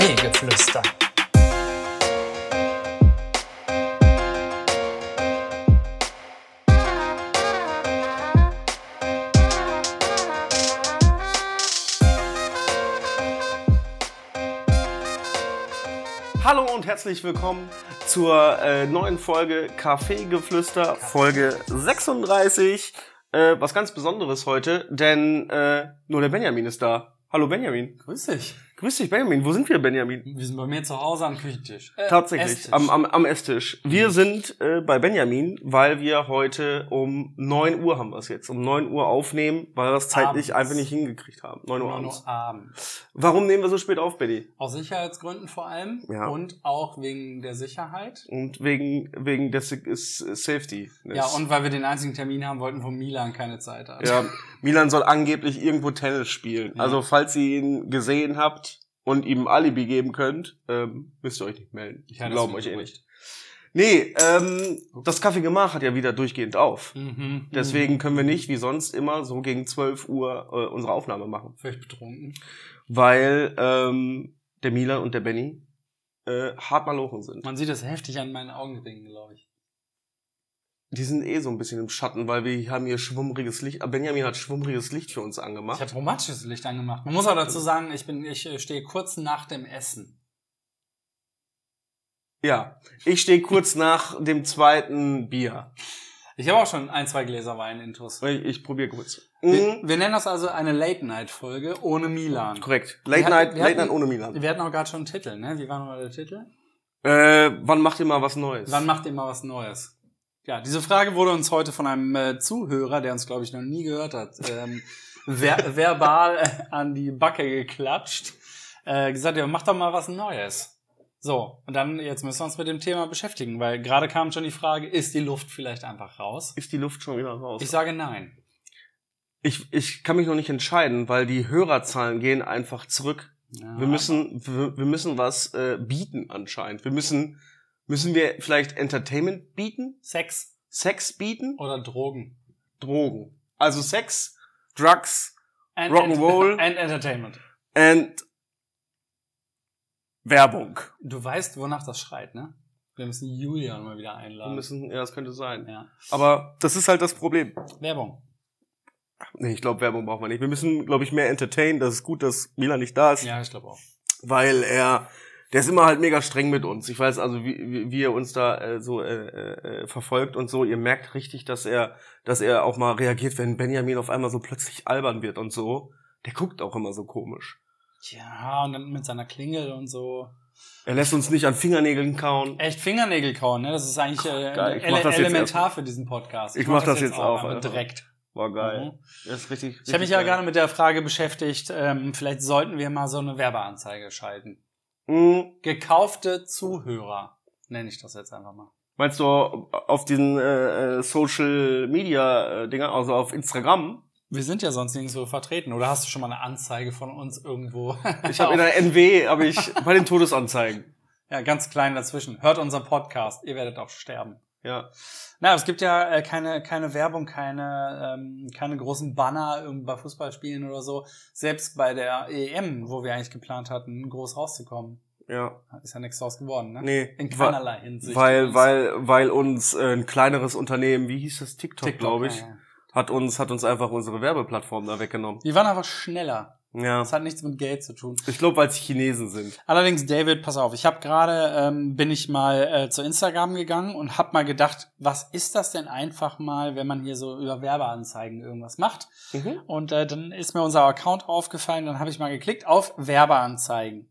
Kaffeegeflüster. Hallo und herzlich willkommen zur äh, neuen Folge Kaffeegeflüster, Folge 36. Äh, was ganz Besonderes heute, denn äh, nur der Benjamin ist da. Hallo Benjamin. Grüß dich. Grüß dich Benjamin. Wo sind wir Benjamin? Wir sind bei mir zu Hause am Küchentisch. Äh, Tatsächlich, Esstisch. am, am, am Esstisch. Wir sind äh, bei Benjamin, weil wir heute um 9 Uhr haben wir es jetzt, um 9 Uhr aufnehmen, weil wir es zeitlich Abends. einfach nicht hingekriegt haben. 9 Uhr Nur abends. noch abends. Warum nehmen wir so spät auf, Benny? Aus Sicherheitsgründen vor allem Ja. und auch wegen der Sicherheit. Und wegen, wegen des Safety. Ja, und weil wir den einzigen Termin haben wollten, wo Milan keine Zeit hat. Ja, Milan soll angeblich irgendwo Tennis spielen. Ja. Also falls ihr ihn gesehen habt und ihm ein Alibi geben könnt, ähm, müsst ihr euch nicht melden. Ich das euch eh nicht. Nee, ähm, das Kaffee gemacht hat ja wieder durchgehend auf. Mhm. Deswegen können wir nicht wie sonst immer so gegen 12 Uhr äh, unsere Aufnahme machen. Völlig betrunken. Weil ähm, der Milan und der Benny äh, hart malochen sind. Man sieht das heftig an meinen Augenringen, glaube ich. Die sind eh so ein bisschen im Schatten, weil wir haben hier schwummriges Licht. Ah, Benjamin hat schwummriges Licht für uns Ich angemacht. habe romantisches Licht angemacht. Man muss auch dazu sagen, ich bin, ich äh, stehe kurz nach dem Essen. Ja, ich stehe kurz nach dem zweiten Bier. Ich habe auch schon ein, zwei Gläser Wein intus. Ich, ich probiere kurz. Wir, Mhm. wir nennen das also eine Late-Night-Folge ohne Milan. Korrekt. Wir Late Night ohne Milan. Wir hatten auch gerade schon einen Titel, ne? Wie war nochmal der Titel? Äh, wann macht ihr mal was Neues? Wann macht ihr mal was Neues? Ja, diese Frage wurde uns heute von einem äh, Zuhörer, der uns, glaube ich, noch nie gehört hat, ähm, ver verbal äh, an die Backe geklatscht. Äh, gesagt, ja, mach doch mal was Neues. So, und dann, jetzt müssen wir uns mit dem Thema beschäftigen, weil gerade kam schon die Frage, ist die Luft vielleicht einfach raus? Ist die Luft schon wieder raus? Ich sage nein. Ich, ich kann mich noch nicht entscheiden, weil die Hörerzahlen gehen einfach zurück. Ja, Wir müssen, wir, wir müssen was äh, bieten anscheinend. Wir müssen, müssen wir vielleicht Entertainment bieten? Sex Sex bieten? oder Drogen. Drogen. Also Sex, Drugs And, Rock'n'Roll. And Entertainment. and Werbung. Du weißt, wonach das schreit, ne? Wir müssen Julian mal wieder Wir einladen. müssen, ja, das könnte sein. ja. Aber das ist halt das Problem. Werbung. Nee, ich glaube, Werbung brauchen wir nicht. Wir müssen, glaube ich, mehr entertainen. Das ist gut, dass Milan nicht da ist, Ja, ich glaube auch. weil er, der ist immer halt mega streng mit uns. Ich weiß also, wie, wie, er uns da äh, so äh, äh, verfolgt und so. Ihr merkt richtig, dass er, dass er auch mal reagiert, wenn Benjamin auf einmal so plötzlich albern wird und so. Der guckt auch immer so komisch. Ja, und dann mit seiner Klingel und so. Er lässt uns nicht an Fingernägeln kauen. Echt Fingernägel kauen, ne? Das ist eigentlich äh, Geil, ich ele mach jetzt elementar für diesen Podcast. Ich mach das jetzt auch, aber Alter. direkt. War geil. Mhm. Das ist richtig. Ich habe mich ja gerade mit der Frage beschäftigt, ähm, vielleicht sollten wir mal so eine Werbeanzeige schalten. Mhm. Gekaufte Zuhörer, nenne ich das jetzt einfach mal. Meinst du auf diesen äh, äh, Social Media äh, Dinger, also auf Instagram? Wir sind ja sonst nirgendwo vertreten. Oder hast du schon mal eine Anzeige von uns irgendwo? Ich habe in der NW, habe ich bei den Todesanzeigen. Ja, ganz klein dazwischen. Hört unseren Podcast. Ihr werdet auch sterben. Ja. Na, es gibt ja äh, keine, keine Werbung, keine, ähm, keine großen Banner bei Fußballspielen oder so. Selbst bei der EM, wo wir eigentlich geplant hatten, groß rauszukommen. Ja. Ist ja nichts draus geworden, ne? Nee. In keinerlei Hinsicht. Weil, weil, weil uns äh, ein kleineres Unternehmen, wie hieß das, TikTok, TikTok, glaube ich, ja, ja. hat uns, hat uns einfach unsere Werbeplattform da weggenommen. Die waren einfach schneller. Ja. Das hat nichts mit Geld zu tun. Ich glaube, weil es Chinesen sind. Allerdings, David, pass auf, ich habe gerade, ähm, bin ich mal äh, zu Instagram gegangen und habe mal gedacht, was ist das denn einfach mal, wenn man hier so über Werbeanzeigen irgendwas macht? Mhm. Und äh, dann ist mir unser Account aufgefallen, dann habe ich mal geklickt auf Werbeanzeigen.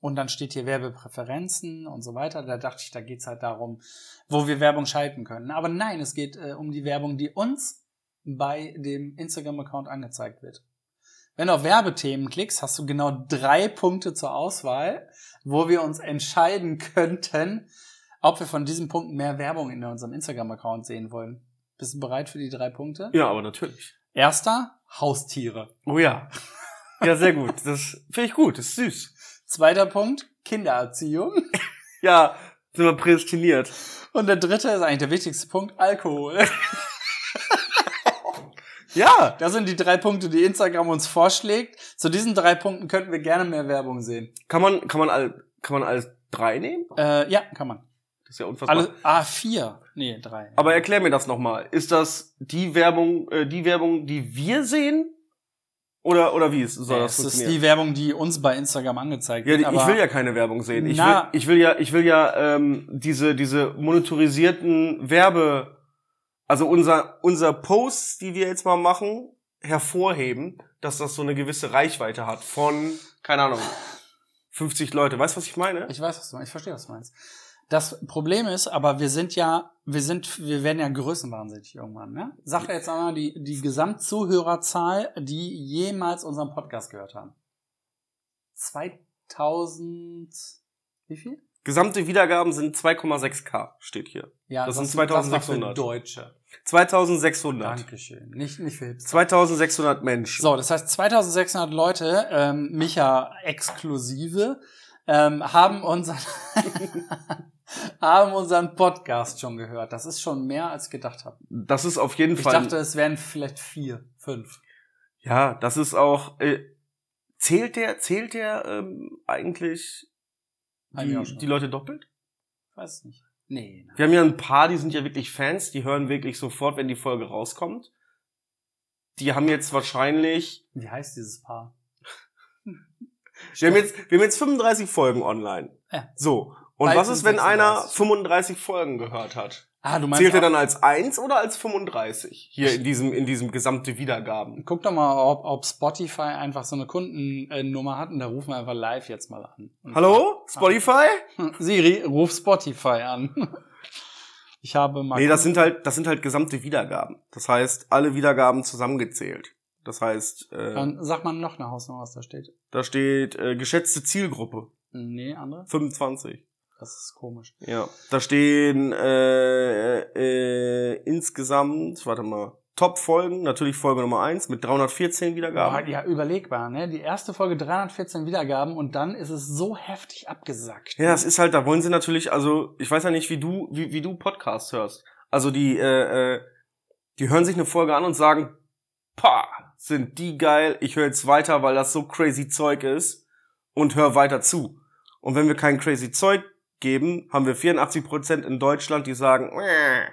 Und dann steht hier Werbepräferenzen und so weiter. Da dachte ich, da geht's halt darum, wo wir Werbung schalten können. Aber nein, es geht äh, um die Werbung, die uns bei dem Instagram-Account angezeigt wird. Wenn du auf Werbethemen klickst, hast du genau drei Punkte zur Auswahl, wo wir uns entscheiden könnten, ob wir von diesem Punkt mehr Werbung in unserem Instagram-Account sehen wollen. Bist du bereit für die drei Punkte? Ja, aber natürlich. Erster, Haustiere. Oh ja. Ja, sehr gut. Das finde ich gut. Das ist süß. Zweiter Punkt, Kindererziehung. Ja, sind wir prädestiniert. Und der dritte ist eigentlich der wichtigste Punkt, Alkohol. Ja. Das sind die drei Punkte, die Instagram uns vorschlägt. Zu diesen drei Punkten könnten wir gerne mehr Werbung sehen. Kann man, kann man all, kann man alles drei nehmen? Äh, ja, kann man. Das ist ja unfassbar. Alle, ah, vier. Nee, drei. Aber erklär mir das nochmal. Ist das die Werbung, äh, die Werbung, die wir sehen? Oder, oder wie ist, soll Ja, das es ist die Werbung, die uns bei Instagram angezeigt Ja, wird. aber ich will ja keine Werbung sehen. Ich will, Na. ich will ja, ich will ja ähm, diese diese monitorisierten Werbe, also unser unser Posts, die wir jetzt mal machen, hervorheben, dass das so eine gewisse Reichweite hat von keine Ahnung 50 Leute. Weißt du, was ich meine? Ich weiß, was du meinst. Ich verstehe, was du meinst. Das Problem ist, aber wir sind ja, wir sind, wir werden ja größenwahnsinnig irgendwann, ne? Sag jetzt einmal die, die Gesamtzuhörerzahl, die jemals unseren Podcast gehört haben. 2000, wie viel? Gesamte Wiedergaben sind 2,6k steht hier. Ja, Das sind war für 2600. Deutsche. 2600. Dankeschön. Nicht, nicht für Hipster. 2600 Menschen. So, das heißt 2600 Leute, ähm, Micha exklusive, ähm, haben unseren haben unseren Podcast schon gehört. Das ist schon mehr als ich gedacht habe. Das ist auf jeden Ich Fall. dachte, es wären vielleicht vier, fünf. Ja, das ist auch. Äh, zählt der, zählt der ähm, eigentlich ich die, die Leute doppelt? Weiß es nicht. Nee. nein. Wir haben ja ein paar, die sind ja wirklich Fans, die hören wirklich sofort, wenn die Folge rauskommt. Die haben jetzt wahrscheinlich. Wie heißt dieses Paar? Wir haben jetzt, wir haben jetzt 35 Folgen online. Ja. So. Und Bald was ist, wenn einer 36. 35 Folgen gehört hat? Ah, du meinst Zählt er dann als 1 oder als 35? Hier in diesem, in diesem gesamte Wiedergaben. Guck doch mal, ob, ob Spotify einfach so eine Kundennummer hat und da rufen wir einfach live jetzt mal an. Und Hallo? Spotify? Siri, ruf Spotify an. Ich habe mal. Nee, das sind halt, das sind halt gesamte Wiedergaben. Das heißt, alle Wiedergaben zusammengezählt. Das heißt, äh, Dann sag mal noch eine Hausnummer, was da steht. da steht äh, geschätzte Zielgruppe Nee, andere? 25. Das ist komisch. Ja. Da stehen äh, äh, insgesamt, warte mal, Top-Folgen, natürlich Folge Nummer 1 mit 314 Boah, Wiedergaben. ja, überlegbar, ne? Die erste Folge 314 Wiedergaben und dann ist es so heftig abgesackt. Ja, das ist halt, da wollen sie natürlich, also ich weiß ja nicht, wie du, wie, wie du Podcasts hörst. Also die, äh, äh, die hören sich eine Folge an und sagen, pah, sind die geil, ich höre jetzt weiter, weil das so crazy Zeug ist und hör weiter zu. Und wenn wir kein crazy Zeug geben, haben wir 84% in Deutschland, die sagen, "Mäh."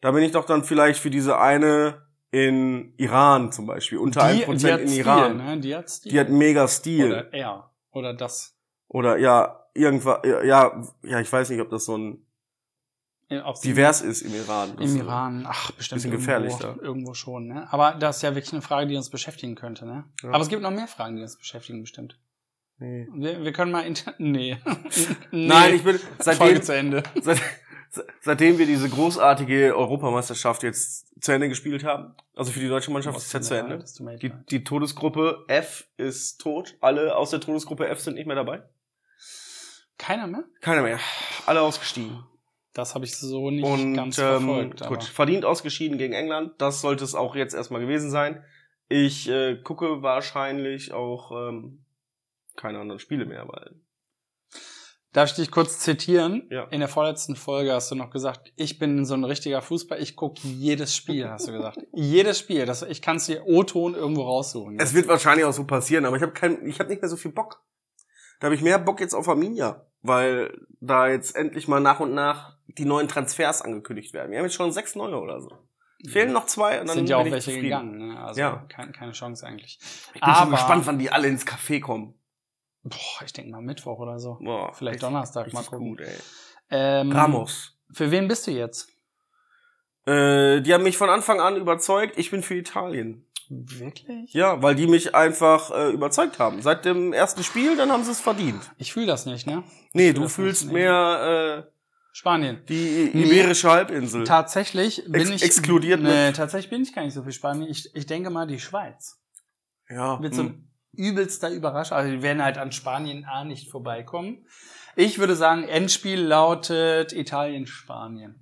da bin ich doch dann vielleicht für diese eine in Iran zum Beispiel, unter die, 1% die hat in Stil, Iran. ne? Die hat Stil. Die hat mega Stil. Oder er. Oder das. Oder ja, irgendwas, ja, ja, ich weiß nicht, ob das so ein divers ist im Iran. Im Iran, ach, bestimmt bisschen irgendwo, gefährlich da. irgendwo schon, ne? Aber das ist ja wirklich eine Frage, die uns beschäftigen könnte, ne? Ja. Aber es gibt noch mehr Fragen, die uns beschäftigen, bestimmt. Nee. Wir, wir können mal inter nee. nee. Nein, ich bin Folge seitdem, zu Ende. seit, seitdem wir diese großartige Europameisterschaft jetzt zu Ende gespielt haben, also für die deutsche Mannschaft ist es ja zu Ende. Die, die Todesgruppe F ist tot. Alle aus der Todesgruppe F sind nicht mehr dabei. Keiner mehr? Keiner mehr. Alle ausgestiegen. Das habe ich so nicht Und ganz ähm, verfolgt. aber- gut, verdient ausgeschieden gegen England. Das sollte es auch jetzt erstmal gewesen sein. Ich äh, gucke wahrscheinlich auch ähm, keine anderen Spiele mehr, weil Darf ich dich kurz zitieren? Ja. In der vorletzten Folge hast du noch gesagt, ich bin so ein richtiger Fußball, ich gucke jedes Spiel, hast du gesagt. jedes Spiel. Das, ich kann es dir O-Ton irgendwo raussuchen. Es wird wahrscheinlich auch so passieren, aber ich habe kein, ich habe nicht mehr so viel Bock. Da habe ich mehr Bock jetzt auf Arminia, weil da jetzt endlich mal nach und nach die neuen Transfers angekündigt werden. Wir haben jetzt schon sechs neue oder so. Fehlen noch zwei und dann sind ja auch welche zufrieden. gegangen. Ne? Also Ja. kein, keine Chance eigentlich. Ich bin schon gespannt, wann die alle ins Café kommen. Boah, ich denke mal Mittwoch oder so. Boah, Vielleicht Donnerstag, mal gucken. Gut, ey. Ähm, Ramos. Für wen bist du jetzt? Äh, die haben mich von Anfang an überzeugt. Ich bin für Italien. Wirklich? Ja, weil die mich einfach äh, überzeugt haben. Seit dem ersten Spiel, dann haben sie es verdient. Ich fühle das nicht, ne? Nee, du fühlst nicht, mehr äh, Spanien. die Nee. Iberische Halbinsel. Tatsächlich bin Ex- ich exkludiert Nee, tatsächlich bin ich gar nicht so für Spanien. Ich, ich denke mal die Schweiz. Ja. Wird so hm. Übelster Überraschung. Also die werden halt an Spanien A nicht vorbeikommen. Ich würde sagen, Endspiel lautet Italien-Spanien.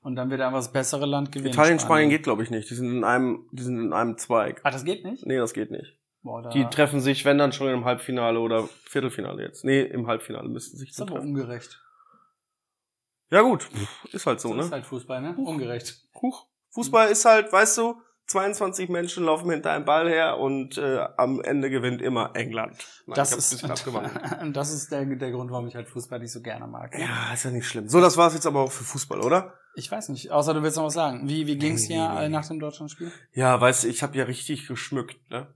Und dann wird einfach das bessere Land gewinnen. Italien, Spanien geht, glaube ich, nicht. Die sind in einem, die sind in einem Zweig. Ah, das geht nicht? Nee, das geht nicht. Boah, da Die treffen sich, wenn dann schon im Halbfinale oder Viertelfinale jetzt. Nee, im Halbfinale müssten sich ist aber treffen. ungerecht. Ja gut, ist halt so, Das ne? ist halt Fußball, ne? Ungerecht. Huch. Fußball ist halt, weißt du, 22 Menschen laufen hinter einem Ball her und äh, am Ende gewinnt immer England. Nein, Das ist, das ist der, der Grund, warum ich halt Fußball nicht so gerne mag. Ja, ist ja nicht schlimm. So, das war's jetzt aber auch für Fußball, oder? Ich weiß nicht, außer du willst noch was sagen. Wie, wie ging's dir nee, nee. äh, nach dem Deutschlandspiel? Ja, weißt du, ich habe ja richtig geschmückt, ne?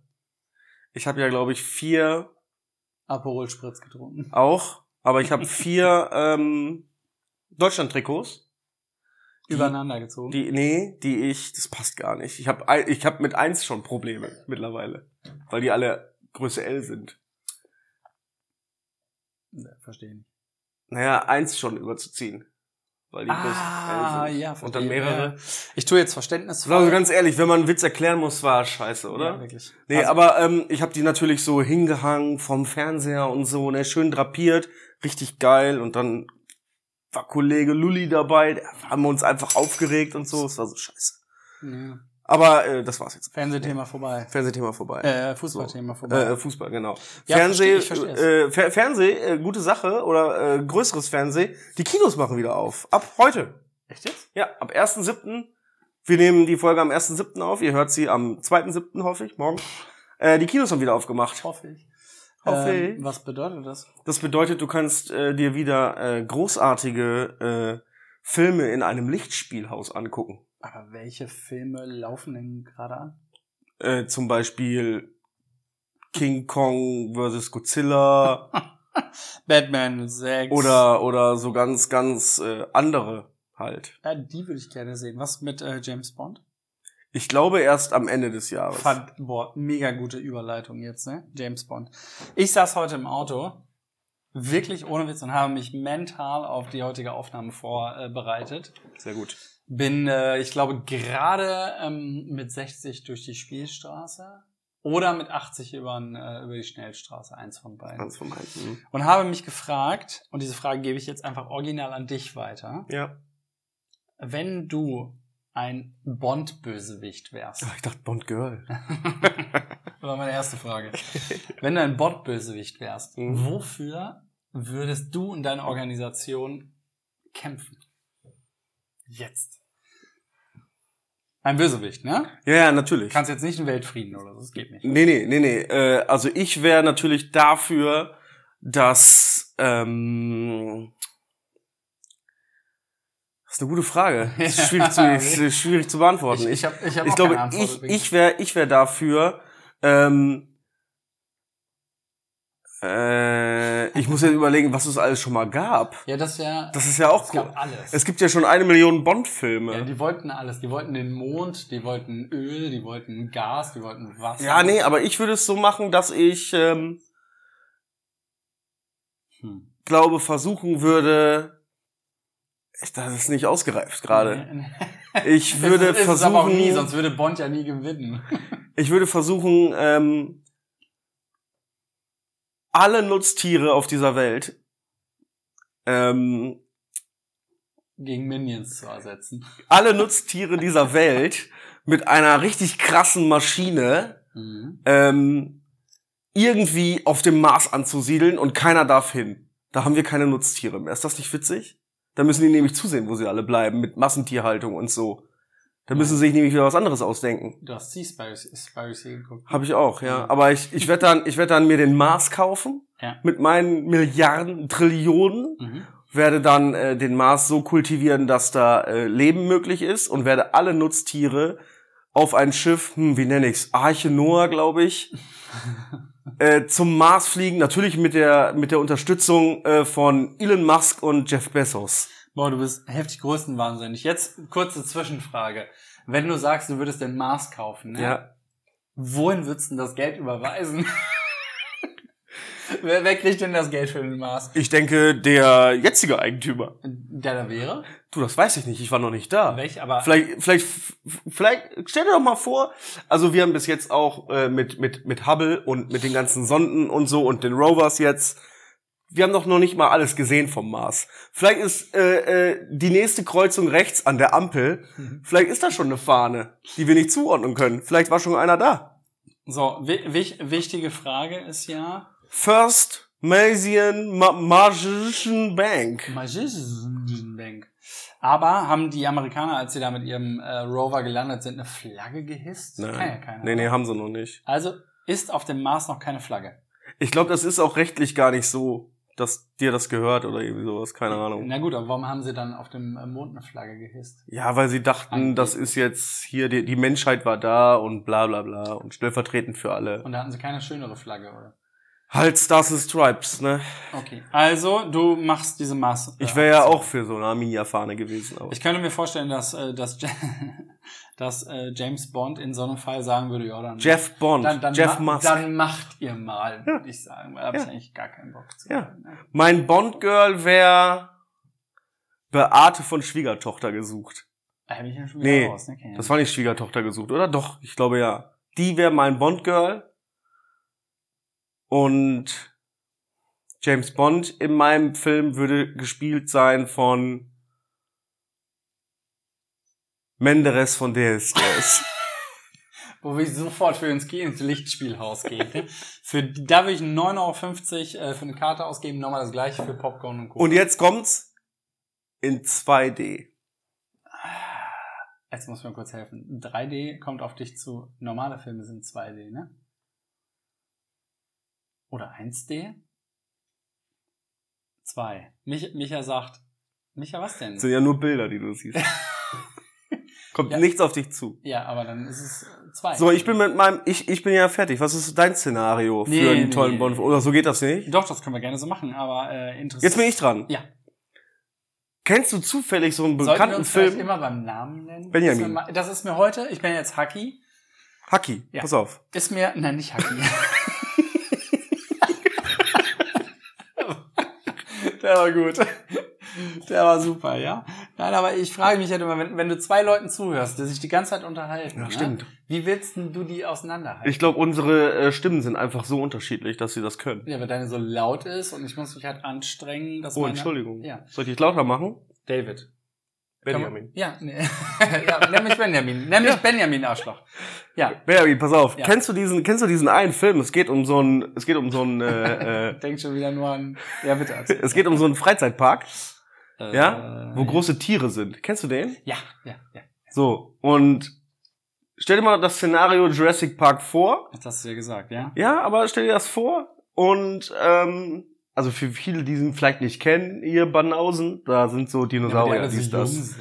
Ich habe ja, glaube ich, vier Aperol Spritz getrunken. auch, aber ich habe vier ähm, Deutschland-Trikots. Übereinander gezogen. Die, nee, die ich, das passt gar nicht. Ich habe ich hab mit eins schon Probleme mittlerweile, weil die alle Größe L sind. Ja, Verstehe nicht. Naja, eins schon überzuziehen. Weil die Ah, Größe L sind. ja, Und verstehe. dann mehrere. Ja. Ich tue jetzt verständnisvoll. Also ganz ehrlich, wenn man einen Witz erklären muss, war scheiße, oder? Ja, wirklich. Nee, Also, aber ähm, ich habe die natürlich so hingehangen vom Fernseher und so, ne, schön drapiert, richtig geil. Und dann war Kollege Lulli dabei, da haben wir uns einfach aufgeregt und so, es war so scheiße. ja. Aber äh, das war's jetzt. Fernsehthema vorbei. Fernsehthema vorbei. Äh, Fußballthema vorbei. Äh, Fußball, genau. Ja, Fernseh, ich äh, Fer Fernseh, äh, gute Sache oder äh, größeres Fernseh. Die Kinos machen wieder auf. Ab heute. Echt jetzt? Ja, ab 1.7. Wir nehmen die Folge am 1.7. auf. Ihr hört sie am 2.7. hoffe ich, morgen. Äh, die Kinos haben wieder aufgemacht. Hoffe ich. Hoffe Ähm, ich. was bedeutet das? Das bedeutet, du kannst äh, dir wieder äh, großartige äh, Filme in einem Lichtspielhaus angucken. Aber welche Filme laufen denn gerade an? Äh, zum Beispiel King Kong vs. Godzilla Batman 6. oder oder so ganz ganz äh, andere halt. Ja, die würde ich gerne sehen. Was mit äh, James Bond? Ich glaube erst am Ende des Jahres. Fand, boah, mega gute Überleitung jetzt, ne? James Bond. Ich saß heute im Auto, wirklich ohne Witz, und habe mich mental auf die heutige Aufnahme vorbereitet. Sehr gut. Bin, äh, ich glaube, gerade ähm, mit 60 durch die Spielstraße oder mit 80 über, äh, über die Schnellstraße, eins von beiden. Ganz von meinen. Mhm. Und habe mich gefragt, und diese Frage gebe ich jetzt einfach original an dich weiter, Ja. wenn du ein Bond-Bösewicht wärst. Ach, ich dachte Bond Girl. Das war meine erste Frage. Wenn du ein Bot-Bösewicht wärst, Mhm. wofür würdest du und deine Organisation kämpfen? Jetzt. Ein Bösewicht, ne? Ja, ja, natürlich. Du kannst jetzt nicht einen Weltfrieden oder so, das geht nicht. Nee, nee, nee, nee. Äh, also ich wäre natürlich dafür, dass ähm, ist eine gute Frage. Das ist schwierig zu, ist schwierig zu beantworten. Ich, Ich, hab, ich, hab ich glaube, ich, ich wäre ich wär dafür, ähm, äh, ich muss jetzt überlegen, was es alles schon mal gab. ja, das wäre. Das ist ja auch es cool. gab alles. Es gibt ja schon eine Million Bond-Filme. ja, die wollten alles. Die wollten den Mond, die wollten Öl, die wollten Gas, die wollten Wasser. Ja, nee, aber ich würde es so machen, dass ich ähm, Hm. glaube, versuchen würde. Das ist nicht ausgereift gerade. Ich würde es es ist aber auch nie, versuchen. sonst würde Bond ja nie gewinnen. Ich würde versuchen, ähm, alle Nutztiere auf dieser Welt ähm, Gegen Minions zu ersetzen. alle Nutztiere dieser Welt mit einer richtig krassen Maschine Mhm. ähm, irgendwie auf dem Mars anzusiedeln und keiner darf hin. Da haben wir keine Nutztiere mehr. Ist das nicht witzig? Da müssen die nämlich zusehen, wo sie alle bleiben, mit Massentierhaltung und so. Da müssen sie sich nämlich wieder was anderes ausdenken. Du hast Seaspiracy geguckt. Habe ich auch, ja. Aber ich, ich werde dann, ich werd dann mir den Mars kaufen Ja. mit meinen Milliarden, Trillionen, Mhm. werde dann äh, den Mars so kultivieren, dass da äh, Leben möglich ist und werde alle Nutztiere auf ein Schiff, hm, wie nenne ich's, Arche Noah, glaube ich, äh, zum Mars fliegen, natürlich mit der mit der Unterstützung äh, von Elon Musk und Jeff Bezos. Boah, du bist heftig größenwahnsinnig. Jetzt kurze Zwischenfrage. Wenn du sagst, du würdest den Mars kaufen, ne? Ja, wohin würdest du denn das Geld überweisen? wer, wer kriegt denn das Geld für den Mars? ich denke, der jetzige Eigentümer. Der da wäre? Du, das weiß ich nicht, ich war noch nicht da. Welch, aber Vielleicht, vielleicht, vielleicht, stell dir doch mal vor, also wir haben bis jetzt auch äh, mit, mit, mit Hubble und mit den ganzen Sonden und so und den Rovers jetzt, wir haben doch noch nicht mal alles gesehen vom Mars. Vielleicht ist äh, äh, die nächste Kreuzung rechts an der Ampel, Mhm. vielleicht ist da schon eine Fahne, die wir nicht zuordnen können. Vielleicht war schon einer da. so, wi wich wichtige Frage ist ja, First Malaysian Ma Magician Bank. Magician Bank. Aber haben die Amerikaner, als sie da mit ihrem äh, Rover gelandet sind, eine Flagge gehisst? Nein. Kann ja keiner. nee, nee, haben sie noch nicht. Also ist auf dem Mars noch keine Flagge. Ich glaube, das ist auch rechtlich gar nicht so, dass dir das gehört oder irgendwie sowas, keine Ahnung. Na gut, aber warum haben sie dann auf dem äh, Mond eine Flagge gehisst? Ja, weil sie dachten, Angeblich. das ist jetzt hier, die, die Menschheit war da und bla bla bla und stellvertretend für alle. Und da hatten sie keine schönere Flagge, oder? Halt Stars and Stripes, ne? Okay. Also, du machst diese Mars. äh, Ich wäre ja auch für so eine Arminia-Fahne gewesen. Aber. Ich könnte mir vorstellen, dass, äh, dass, dass äh, James Bond in so einem Fall sagen würde, ja, dann, Jeff Bond, dann, dann, Jeff ma- Musk. dann macht ihr mal, Ja. würde ich sagen. Weil da habe ich Ja. eigentlich gar keinen Bock zu. Ja. Ne? Mein Bond-Girl wäre Beate von Schwiegertochter gesucht. Da bin ich ja schon wieder Nee, raus. Ne? Ich Das war nicht Schwiegertochter gesucht, oder? Doch, ich glaube ja. Die wäre mein Bond-Girl. Und James Bond in meinem Film würde gespielt sein von Menderes von DSDS. Wo wir sofort für uns gehen, ins Lichtspielhaus gehen. ne? für, da würde ich 9,50 Euro äh, für eine Karte ausgeben, nochmal das gleiche für Popcorn und Co. Und jetzt kommt's in 2D. Jetzt muss mir kurz helfen. 3D kommt auf dich zu. Normale Filme sind 2D, ne? Oder 1D? 2. Mich, Micha sagt. Micha, was denn? Das sind ja nur Bilder, die du siehst. Kommt Ja. nichts auf dich zu. Ja, aber dann ist es 2. So, ich bin mit meinem, ich, ich bin ja fertig. Was ist dein Szenario für Nee, einen nee. tollen Bond? Oder so geht das nicht? Doch, das können wir gerne so machen, aber äh, interessant. Jetzt bin ich dran. Ja. Kennst du zufällig so einen Sollten wir bekannten uns Film? immer beim Namen nennen? Benjamin. Das ist, mir, das ist mir heute, ich bin jetzt Haki, Haki, Ja. pass auf. ist mir, nein, nicht Haki. Der war gut. Der war super, ja. Nein, aber ich frage mich halt immer, wenn, wenn du zwei Leuten zuhörst, die sich die ganze Zeit unterhalten, Ja, ne? stimmt. wie willst denn du die auseinanderhalten? Ich glaube, unsere äh, Stimmen sind einfach so unterschiedlich, dass sie das können. ja, weil deine so laut ist und ich muss mich halt anstrengen, dass Oh, meine... Entschuldigung. Ja. Soll ich dich lauter machen? David. Benjamin. Ja, nee. ja, nenn mich Benjamin. Nenn mich Benjamin, Arschloch. Ja, Benjamin, pass auf. Ja. Kennst du diesen, kennst du diesen einen Film? Es geht um so einen, es geht um so einen, äh, äh, denk schon wieder nur an... Ja, bitte. erzähl. es geht um so einen Freizeitpark, ja, Äh, wo große Tiere sind. Kennst du den? Ja, ja, ja. So, und stell dir mal das Szenario Jurassic Park vor. Das hast du ja gesagt, ja? Ja, aber stell dir das vor. Und ähm, also für viele, die ihn vielleicht nicht kennen, ihr Banausen, da sind so Ja, die Dinosaurier, so dies, jung das.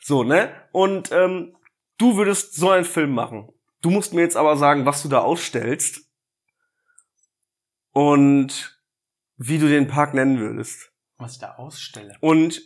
So, ne? Und ähm, du würdest so einen Film machen. Du musst mir jetzt aber sagen, was du da ausstellst und wie du den Park nennen würdest. Was ich da ausstelle. Und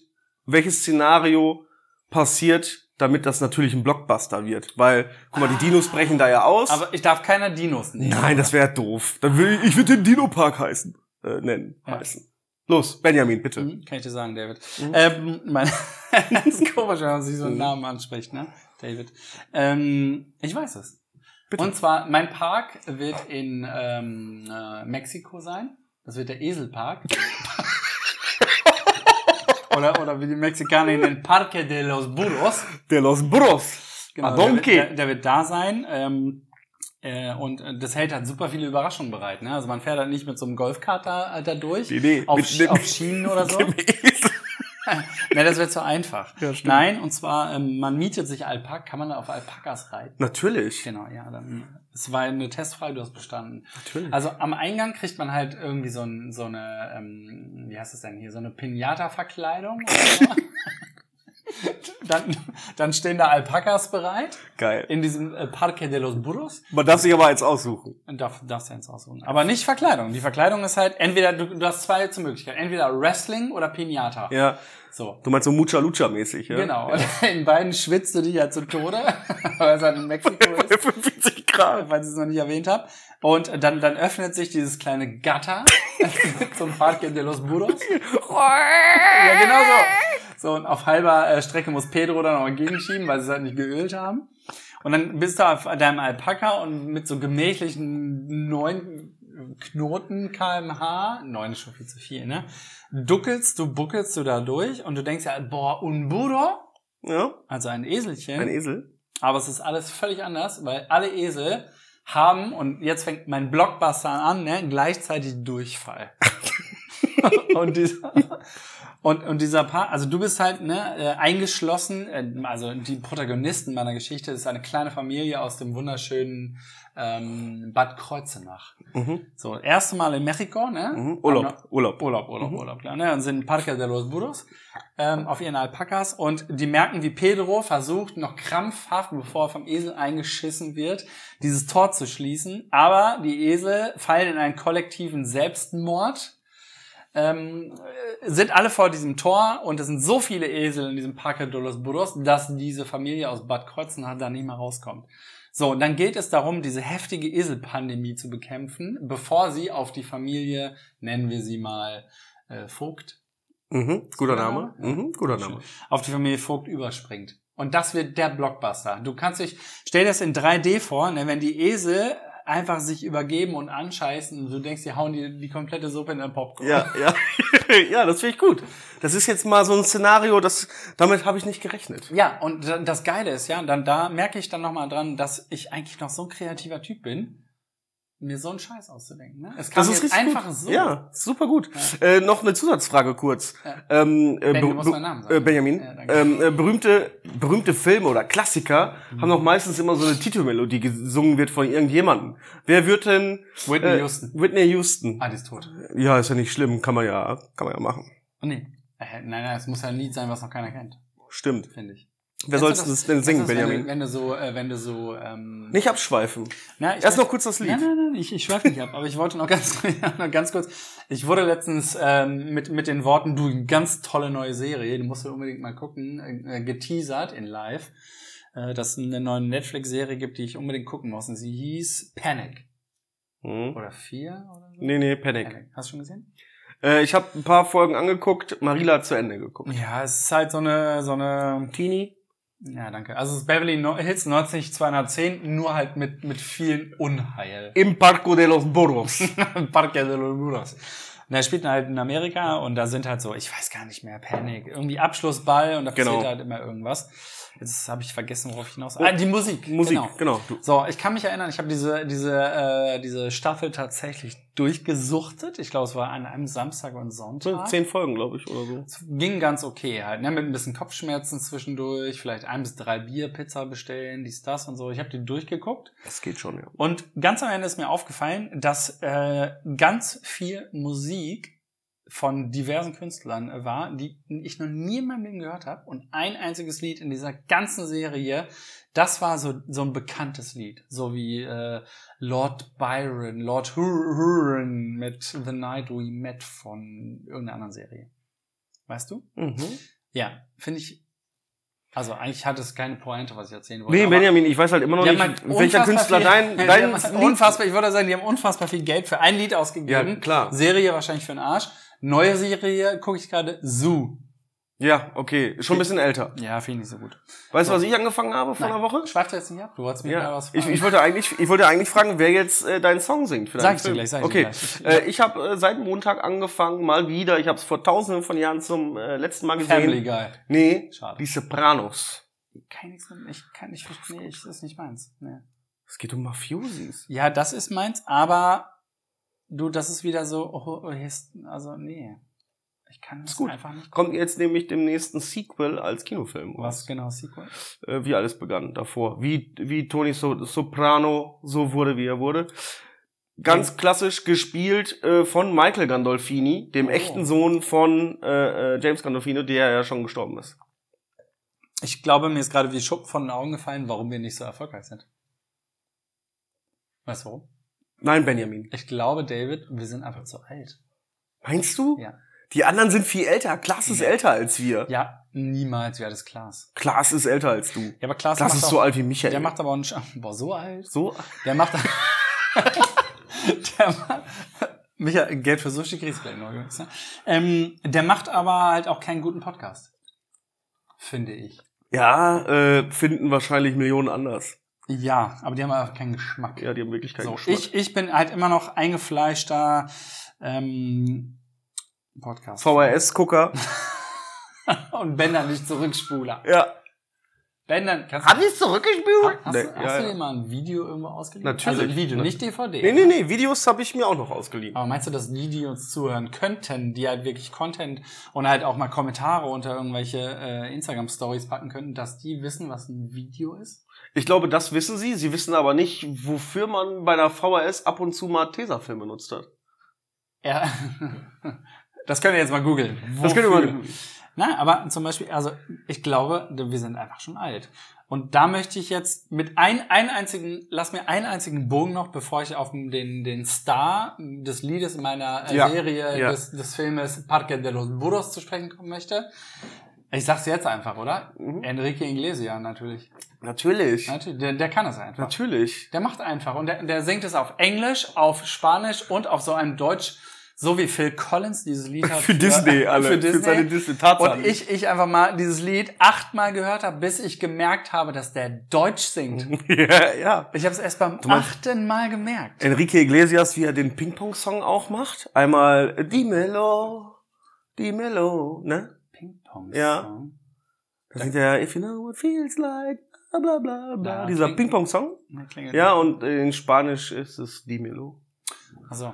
welches Szenario passiert, damit das natürlich ein Blockbuster wird. Weil, guck mal, die Dinos brechen da ja aus. Aber ich darf keiner Dinos nehmen. Nein, das wäre doof. Dann will ich, ich würde den Dino Park heißen, äh, nennen, Ja. heißen. Los, Benjamin, bitte. Mhm, Kann ich dir sagen, David. Mhm. Ähm, mein, das ist komisch, wenn man sich so einen Namen anspricht, ne? David. Ähm, ich weiß es. Bitte. Und zwar, mein Park wird in ähm, äh, Mexiko sein. Das wird der Eselpark. oder, oder wie die Mexikaner ihn nennen, Parque de los Burros. De los Bros. Genau, der, der, der wird da sein. Ähm, äh, und äh, das hält halt super viele Überraschungen bereit. Ne? Also man fährt halt nicht mit so einem Golfkart da, äh, da durch. Nee, nee, auf, mit auf Schienen oder so. Ne, das wird zu einfach. Ja. Nein, und zwar, ähm, man mietet sich Alpak, kann man da auf Alpakas reiten? Natürlich. Genau, ja. Dann, es war eine Testfrage, du hast bestanden. Natürlich. Also am Eingang kriegt man halt irgendwie so, ein, so eine, ähm, wie heißt das denn hier, so eine Pinata-Verkleidung. dann, dann stehen da Alpakas bereit Geil. in diesem äh, Parque de los Burros. Man darf sich aber eins aussuchen. Darf, darfst du eins aussuchen. Aber nicht Verkleidung. Die Verkleidung ist halt entweder, du, du hast zwei zur Möglichkeit. Entweder Wrestling oder Pinata. Ja. So. Du meinst so Mucha Lucha mäßig, ja? Genau. Und in beiden schwitzt du dich ja zu Tode, weil es halt in Mexiko ist. Bei 45 Grad. falls ich es noch nicht erwähnt habe. Und dann, dann öffnet sich dieses kleine Gatter zum Parque de los Burros. Ja, genau so. So, und auf halber äh, Strecke muss Pedro dann auch entgegenschieben, weil sie es halt nicht geölt haben. Und dann bist du auf deinem Alpaka und mit so gemächlichen neun Knoten kmh, neun ist schon viel zu viel, ne? Duckelst du, buckelst du da durch und du denkst ja, boah, un burro, Ja, also ein Eselchen. ein Esel. Aber es ist alles völlig anders, weil alle Esel haben, und jetzt fängt mein Blockbuster an, ne, gleichzeitig Durchfall. und dieser, und, und dieser Paar, also du bist halt ne, äh, eingeschlossen, äh, also die Protagonisten meiner Geschichte ist eine kleine Familie aus dem wunderschönen ähm, Bad Kreuzenach. Mhm. So, erste Mal in Mexiko, ne? Mhm. Urlaub, Urlaub. Urlaub, Urlaub, Urlaub, klar, ne? Und sind in Parque de los Burros ähm, auf ihren Alpakas und die merken, wie Pedro versucht, noch krampfhaft, bevor er vom Esel eingeschissen wird, dieses Tor zu schließen. Aber die Esel fallen in einen kollektiven Selbstmord ähm, äh, sind alle vor diesem Tor und es sind so viele Esel in diesem Parque de los Burros, dass diese Familie aus Bad Kreuznach da nicht mehr rauskommt. So, und dann geht es darum, diese heftige Eselpandemie zu bekämpfen, bevor sie auf die Familie, nennen wir sie mal äh, Vogt, Mhm. Guter Ja. Name. Mhm. Guter Name. auf die Familie Vogt überspringt. Und das wird der Blockbuster. Du kannst dich, stell dir das in 3D vor, ne, wenn die Esel einfach sich übergeben und anscheißen und du denkst, die hauen die, die komplette Suppe in den Popcorn. Ja, ja. ja, das finde ich gut. Das ist jetzt mal so ein Szenario, das, damit habe ich nicht gerechnet. Ja, und da- das Geile ist, ja, dann da merke ich dann nochmal dran, dass ich eigentlich noch so ein kreativer Typ bin, mir so einen Scheiß auszudenken. Ne? Es kam Das ist jetzt einfach gut. so. Ja, super gut. Äh, noch eine Zusatzfrage kurz. Ja. Ähm, äh, Ben, äh, Benjamin, Ja, ähm, äh, berühmte, berühmte Filme oder Klassiker haben doch meistens immer so eine Titelmelodie gesungen wird von irgendjemandem. Wer wird denn Whitney äh, Houston. Whitney Houston. Ah, die ist tot. Ja, ist ja nicht schlimm, kann man ja, kann man ja machen. Nee. Nein, nein, es muss ja ein Lied sein, was noch keiner kennt, Stimmt. finde ich. Wer soll du es denn singen, das, Benjamin? Wenn du, wenn du so, äh, wenn du so, ähm, Nicht abschweifen. Na, ich Erst noch kurz das Lied. Nein, nein, nein, ich, ich schweife nicht ab, aber ich wollte noch ganz, noch ganz kurz. Ich wurde letztens ähm, mit, mit den Worten, du, ganz tolle neue Serie, du musst du unbedingt mal gucken, äh, geteasert in live, äh, dass es eine neue Netflix-Serie gibt, die ich unbedingt gucken muss. Und sie hieß Panic. Hm. Oder vier oder so? Nee, nee, Panic. Panic. Hast du schon gesehen? Äh, ich habe ein paar Folgen angeguckt, Marila hat zu Ende geguckt. Ja, es ist halt so eine, so eine Teenie? Ja, danke. Also es ist Beverly Hills 90210, nur halt mit, mit viel Unheil. Im Parco de los Burros. Parque de los Burros. Und er spielt halt in Amerika und da sind halt so, ich weiß gar nicht mehr, Panic, irgendwie Abschlussball und da passiert Genau. halt immer irgendwas. Jetzt habe ich vergessen, worauf ich hinaus. Ah, die Musik. Musik, Genau. genau. So, ich kann mich erinnern, ich habe diese, diese, äh, diese Staffel tatsächlich durchgesuchtet. Ich glaube, es war an einem Samstag und Sonntag. zehn Folgen, glaube ich, oder so. Es ging ganz okay halt, ne? Mit ein bisschen Kopfschmerzen zwischendurch, vielleicht ein bis drei Bier, Pizza bestellen, dies, das und so. Ich habe die durchgeguckt. Das geht schon, ja. Und ganz am Ende ist mir aufgefallen, dass äh, ganz viel Musik von diversen Künstlern war, die ich noch nie in meinem Leben gehört habe. Und ein einziges Lied in dieser ganzen Serie, das war so, so ein bekanntes Lied. So wie äh, Lord Byron, Lord Hur- Huron mit The Night We Met von irgendeiner anderen Serie. Weißt du? Mhm. Ja, finde ich. Also eigentlich hat es keine Pointe, was ich erzählen wollte. Nee, Benjamin, ich weiß halt immer noch nicht, halt welcher Künstler viel, dein, dein halt unfassbar, ich würde sagen, die haben unfassbar viel Geld für ein Lied ausgegeben. Ja, klar. Serie wahrscheinlich für den Arsch. Neue Serie gucke ich gerade Zoo. Ja, okay, schon ein bisschen älter. Ja, finde ich nicht so gut. Weißt du, was ich angefangen habe vor Nein. einer Woche? Schweift jetzt nicht ab. Du wolltest mir ja. Was ich, fragen. ich wollte eigentlich, ich wollte eigentlich fragen, wer jetzt äh, deinen Song singt für Sag ich dir Film. gleich, sag ich dir okay. gleich. Ich- Äh, ich habe äh, seit Montag angefangen, mal wieder. Ich habe es vor Tausenden von Jahren zum äh, letzten Mal gesehen. Family Guy. Nee, Schade. die Sopranos. Kann ich, ich kann nicht verstehen. Nee, ich, das ist nicht meins. Nee. Es geht um Mafiosis. Ja, das ist meins, aber du, das ist wieder so, oh, oh, also nee. Ich kann gut. einfach nicht. Kommt jetzt nämlich dem nächsten Sequel als Kinofilm Was raus. genau, Sequel? Äh, wie alles begann davor. Wie, wie Tony so Soprano so wurde, wie er wurde. Ganz klassisch gespielt äh, von Michael Gandolfini, dem Oh. echten Sohn von äh, äh, James Gandolfini, der ja schon gestorben ist. Ich glaube, mir ist gerade wie Schuppen von den Augen gefallen, warum wir nicht so erfolgreich sind. Weißt du warum? Nein, Benjamin. Ich glaube, David, wir sind einfach zu alt. Meinst du? Ja. Die anderen sind viel älter. Klaas ist Ja. älter als wir. Ja, niemals wäre das Klaas. Klaas ist älter als du. Ja, aber Klaas, Klaas macht ist auch, so alt wie Michael. Der macht aber auch nicht, boah, so alt. so. Der macht, der macht, Micha, Geld für Sushi kriegst du gleich noch ne? ähm, Der macht aber halt auch keinen guten Podcast. Finde ich. Ja, äh, finden wahrscheinlich Millionen anders. Ja, aber die haben einfach keinen Geschmack. Ja, die haben wirklich keinen so, Geschmack. ich, ich bin halt immer noch eingefleischter ähm, Podcast. VHS-Gucker. Und Ben dann nicht zurückspuler. Ja. Wenn dann kannst Hab ich's zurückgespielt? Hast, Nee, du, hast ja, du ja. dir mal ein Video irgendwo ausgeliehen? Natürlich. Also ein Video, nicht DVD. Nee, nee, nee, Videos habe ich mir auch noch ausgeliehen. Aber meinst du, dass die, die uns zuhören könnten, die halt wirklich Content und halt auch mal Kommentare unter irgendwelche äh, Instagram-Stories packen könnten, dass die wissen, was ein Video ist? Ich glaube, das wissen sie. Sie wissen aber nicht, wofür man bei der VHS ab und zu mal Tesafilm benutzt hat. Ja. Das könnt ihr jetzt mal googeln. Das wir Wofür? mal. Na, aber zum Beispiel, also ich glaube, wir sind einfach schon alt. Und da möchte ich jetzt mit ein, einen einzigen, lass mir einen einzigen Bogen noch, bevor ich auf den, den Star des Liedes in meiner äh, Ja, Serie ja. Des, des Filmes Parque de los Burros zu sprechen kommen möchte. Ich sag's jetzt einfach, oder? Mhm. Enrique Iglesias natürlich. Natürlich. natürlich der, der kann es einfach. Natürlich. Der macht einfach und der, der singt es auf Englisch, auf Spanisch und auf so einem Deutsch, so wie Phil Collins dieses Lied hat. Für Disney alle. Für Disney. seine Disney. Tatsache. Und ich, ich einfach mal dieses Lied achtmal gehört habe, bis ich gemerkt habe, dass der Deutsch singt. ja, ja. Ich habe es erst beim achten Mal gemerkt. Enrique Iglesias, wie er den Ping-Pong-Song auch macht. Einmal äh, Dimelo, Dimelo, ne? Ping-Pong. Ja. Da singt er If you know what feels like, bla bla bla bla. Dieser Ping-Pong-Song. Ja, und in Spanisch ist es Dimelo. Also,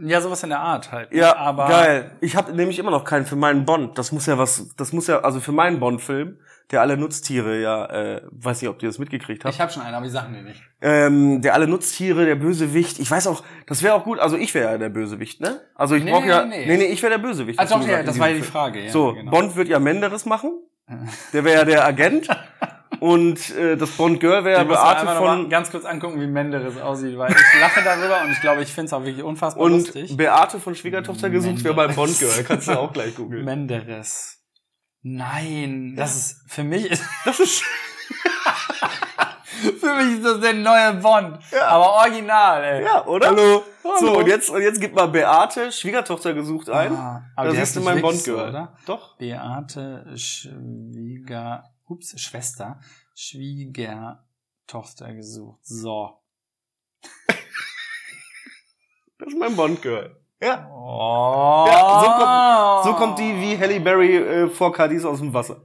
ja, sowas in der Art halt. Ja, aber geil. Ich habe nämlich immer noch keinen für meinen Bond. Das muss ja was, das muss ja, also für meinen Bond-Film, der alle Nutztiere ja, äh, weiß nicht, ob ihr das mitgekriegt habt. ich habe schon einen, aber ich sag dir nicht. Ähm, der alle Nutztiere, der Bösewicht. Ich weiß auch, das wäre auch gut. Also ich wäre ja der Bösewicht, ne? Also ich Nee, brauche ja, nee, nee, nee. nee, ich wäre der Bösewicht. Also doch, ja, gesagt, das war ja die. Frage. Ja, so, genau. Bond wird ja Menderes machen. Der wäre ja der Agent. Und äh, das Bond Girl wäre Beate noch mal von ganz kurz angucken, wie Menderes aussieht, weil ich lache darüber und ich glaube, ich finde es auch wirklich unfassbar und lustig. Beate von Schwiegertochter gesucht wäre beim Bond. Girl. Kannst du auch gleich googeln. Menderes. Nein, das ist für mich ist Das ist für mich ist das der neue Bond, Ja. aber original, ey. ja, oder? Hallo. So Hallo. und jetzt und jetzt gib mal Beate Schwiegertochter gesucht ein. Ah, aber da siehst du mein Bond Girl, so, oder? Doch. Beate Schwieger, ups, Schwester, Schwiegertochter gesucht. So. Das ist mein Bond Girl. Ja. Oh. Ja, so kommt- So kommt die wie Halle Berry äh, vor Cadiz aus dem Wasser.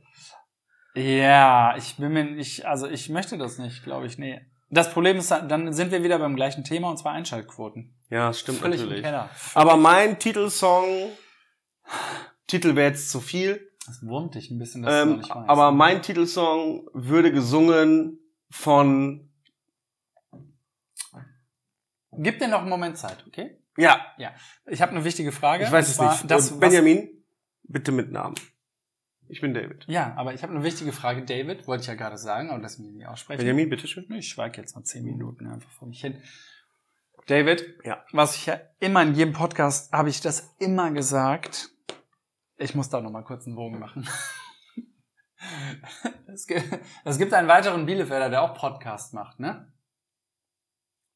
Ja, ich bin mir nicht, also ich möchte das nicht, glaube ich, nee. Das Problem ist, dann sind wir wieder beim gleichen Thema und zwar Einschaltquoten. Ja, stimmt Völlig im natürlich. Keller. Aber mein Titelsong, Titel wäre jetzt zu viel, Das wurmt dich ein bisschen, dass du noch ähm, nicht weißt. aber mein Titelsong würde gesungen von, Gib dir noch einen Moment Zeit, okay? ja, Ich habe eine wichtige Frage. ich weiß es nicht. Das, Und Benjamin, bitte mit Namen. Ich bin David. Ja, aber ich habe eine wichtige Frage, David, wollte ich ja gerade sagen, aber das mir nicht aussprechen. Benjamin, bitteschön. Ich schweige jetzt mal zehn Minuten einfach vor mich hin. David, Ja. was ich ja immer in jedem Podcast habe ich das immer gesagt. Ich muss da noch mal kurz einen Bogen machen. Es gibt, einen weiteren Bielefelder, der auch Podcast macht, ne?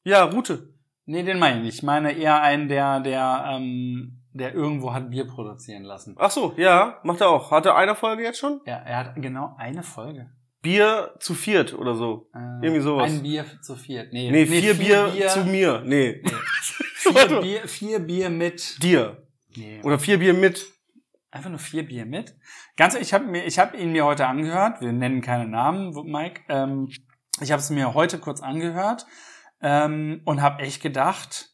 Ja, Rute. Nee, den meine ich nicht. Ich meine eher einen, der, der, ähm, der irgendwo hat Bier produzieren lassen. Ach so, ja, macht er auch. Hat er eine Folge jetzt schon? Ja, er hat genau eine Folge. Bier zu viert oder so. Äh, Irgendwie sowas. Ein Bier zu viert. Nee, Nee, vier, Bier, zu mir. Nee. Nee. Vier, Bier, vier Bier mit. Dir. Nee. Oder vier Bier mit. Einfach nur vier Bier mit. Ganz, ich habe mir, ich habe ihn mir heute angehört. Wir nennen keine Namen, Mike. Ähm, ich habe es mir heute kurz angehört ähm, und habe echt gedacht,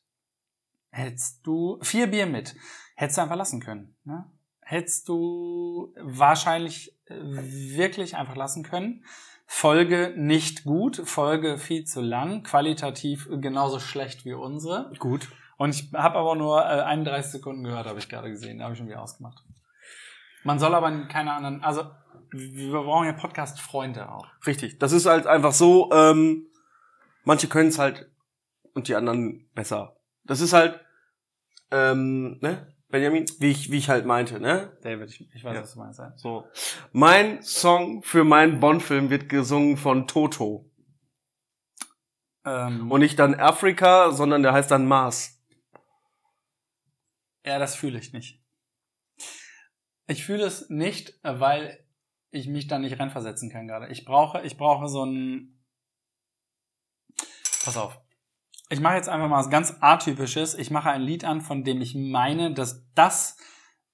hättest du vier Bier mit, hättest du einfach lassen können. Ne? Hättest du wahrscheinlich äh, wirklich einfach lassen können. Folge nicht gut, Folge viel zu lang, qualitativ genauso schlecht wie unsere. Gut. Und ich habe aber nur äh, 31 Sekunden gehört, habe ich gerade gesehen. Da habe ich schon wieder ausgemacht. Man soll aber keine anderen, also wir brauchen ja Podcast-Freunde auch. Richtig. Das ist halt einfach so, ähm, manche können es halt und die anderen besser. Das ist halt, ähm, ne, Benjamin, wie ich, wie ich halt meinte, ne? David, ich, ich weiß, Ja. was du meinst. Ja. So. Mein Song für meinen Bond-Film wird gesungen von Toto. Ähm, Und nicht dann Afrika, sondern der heißt dann Mars. ja, das fühle ich nicht. Ich fühle es nicht, weil ich mich da nicht reinversetzen kann gerade. Ich brauche, ich brauche so ein. Pass auf. Ich mache jetzt einfach mal was ganz atypisches. Ich mache ein Lied an, von dem ich meine, dass das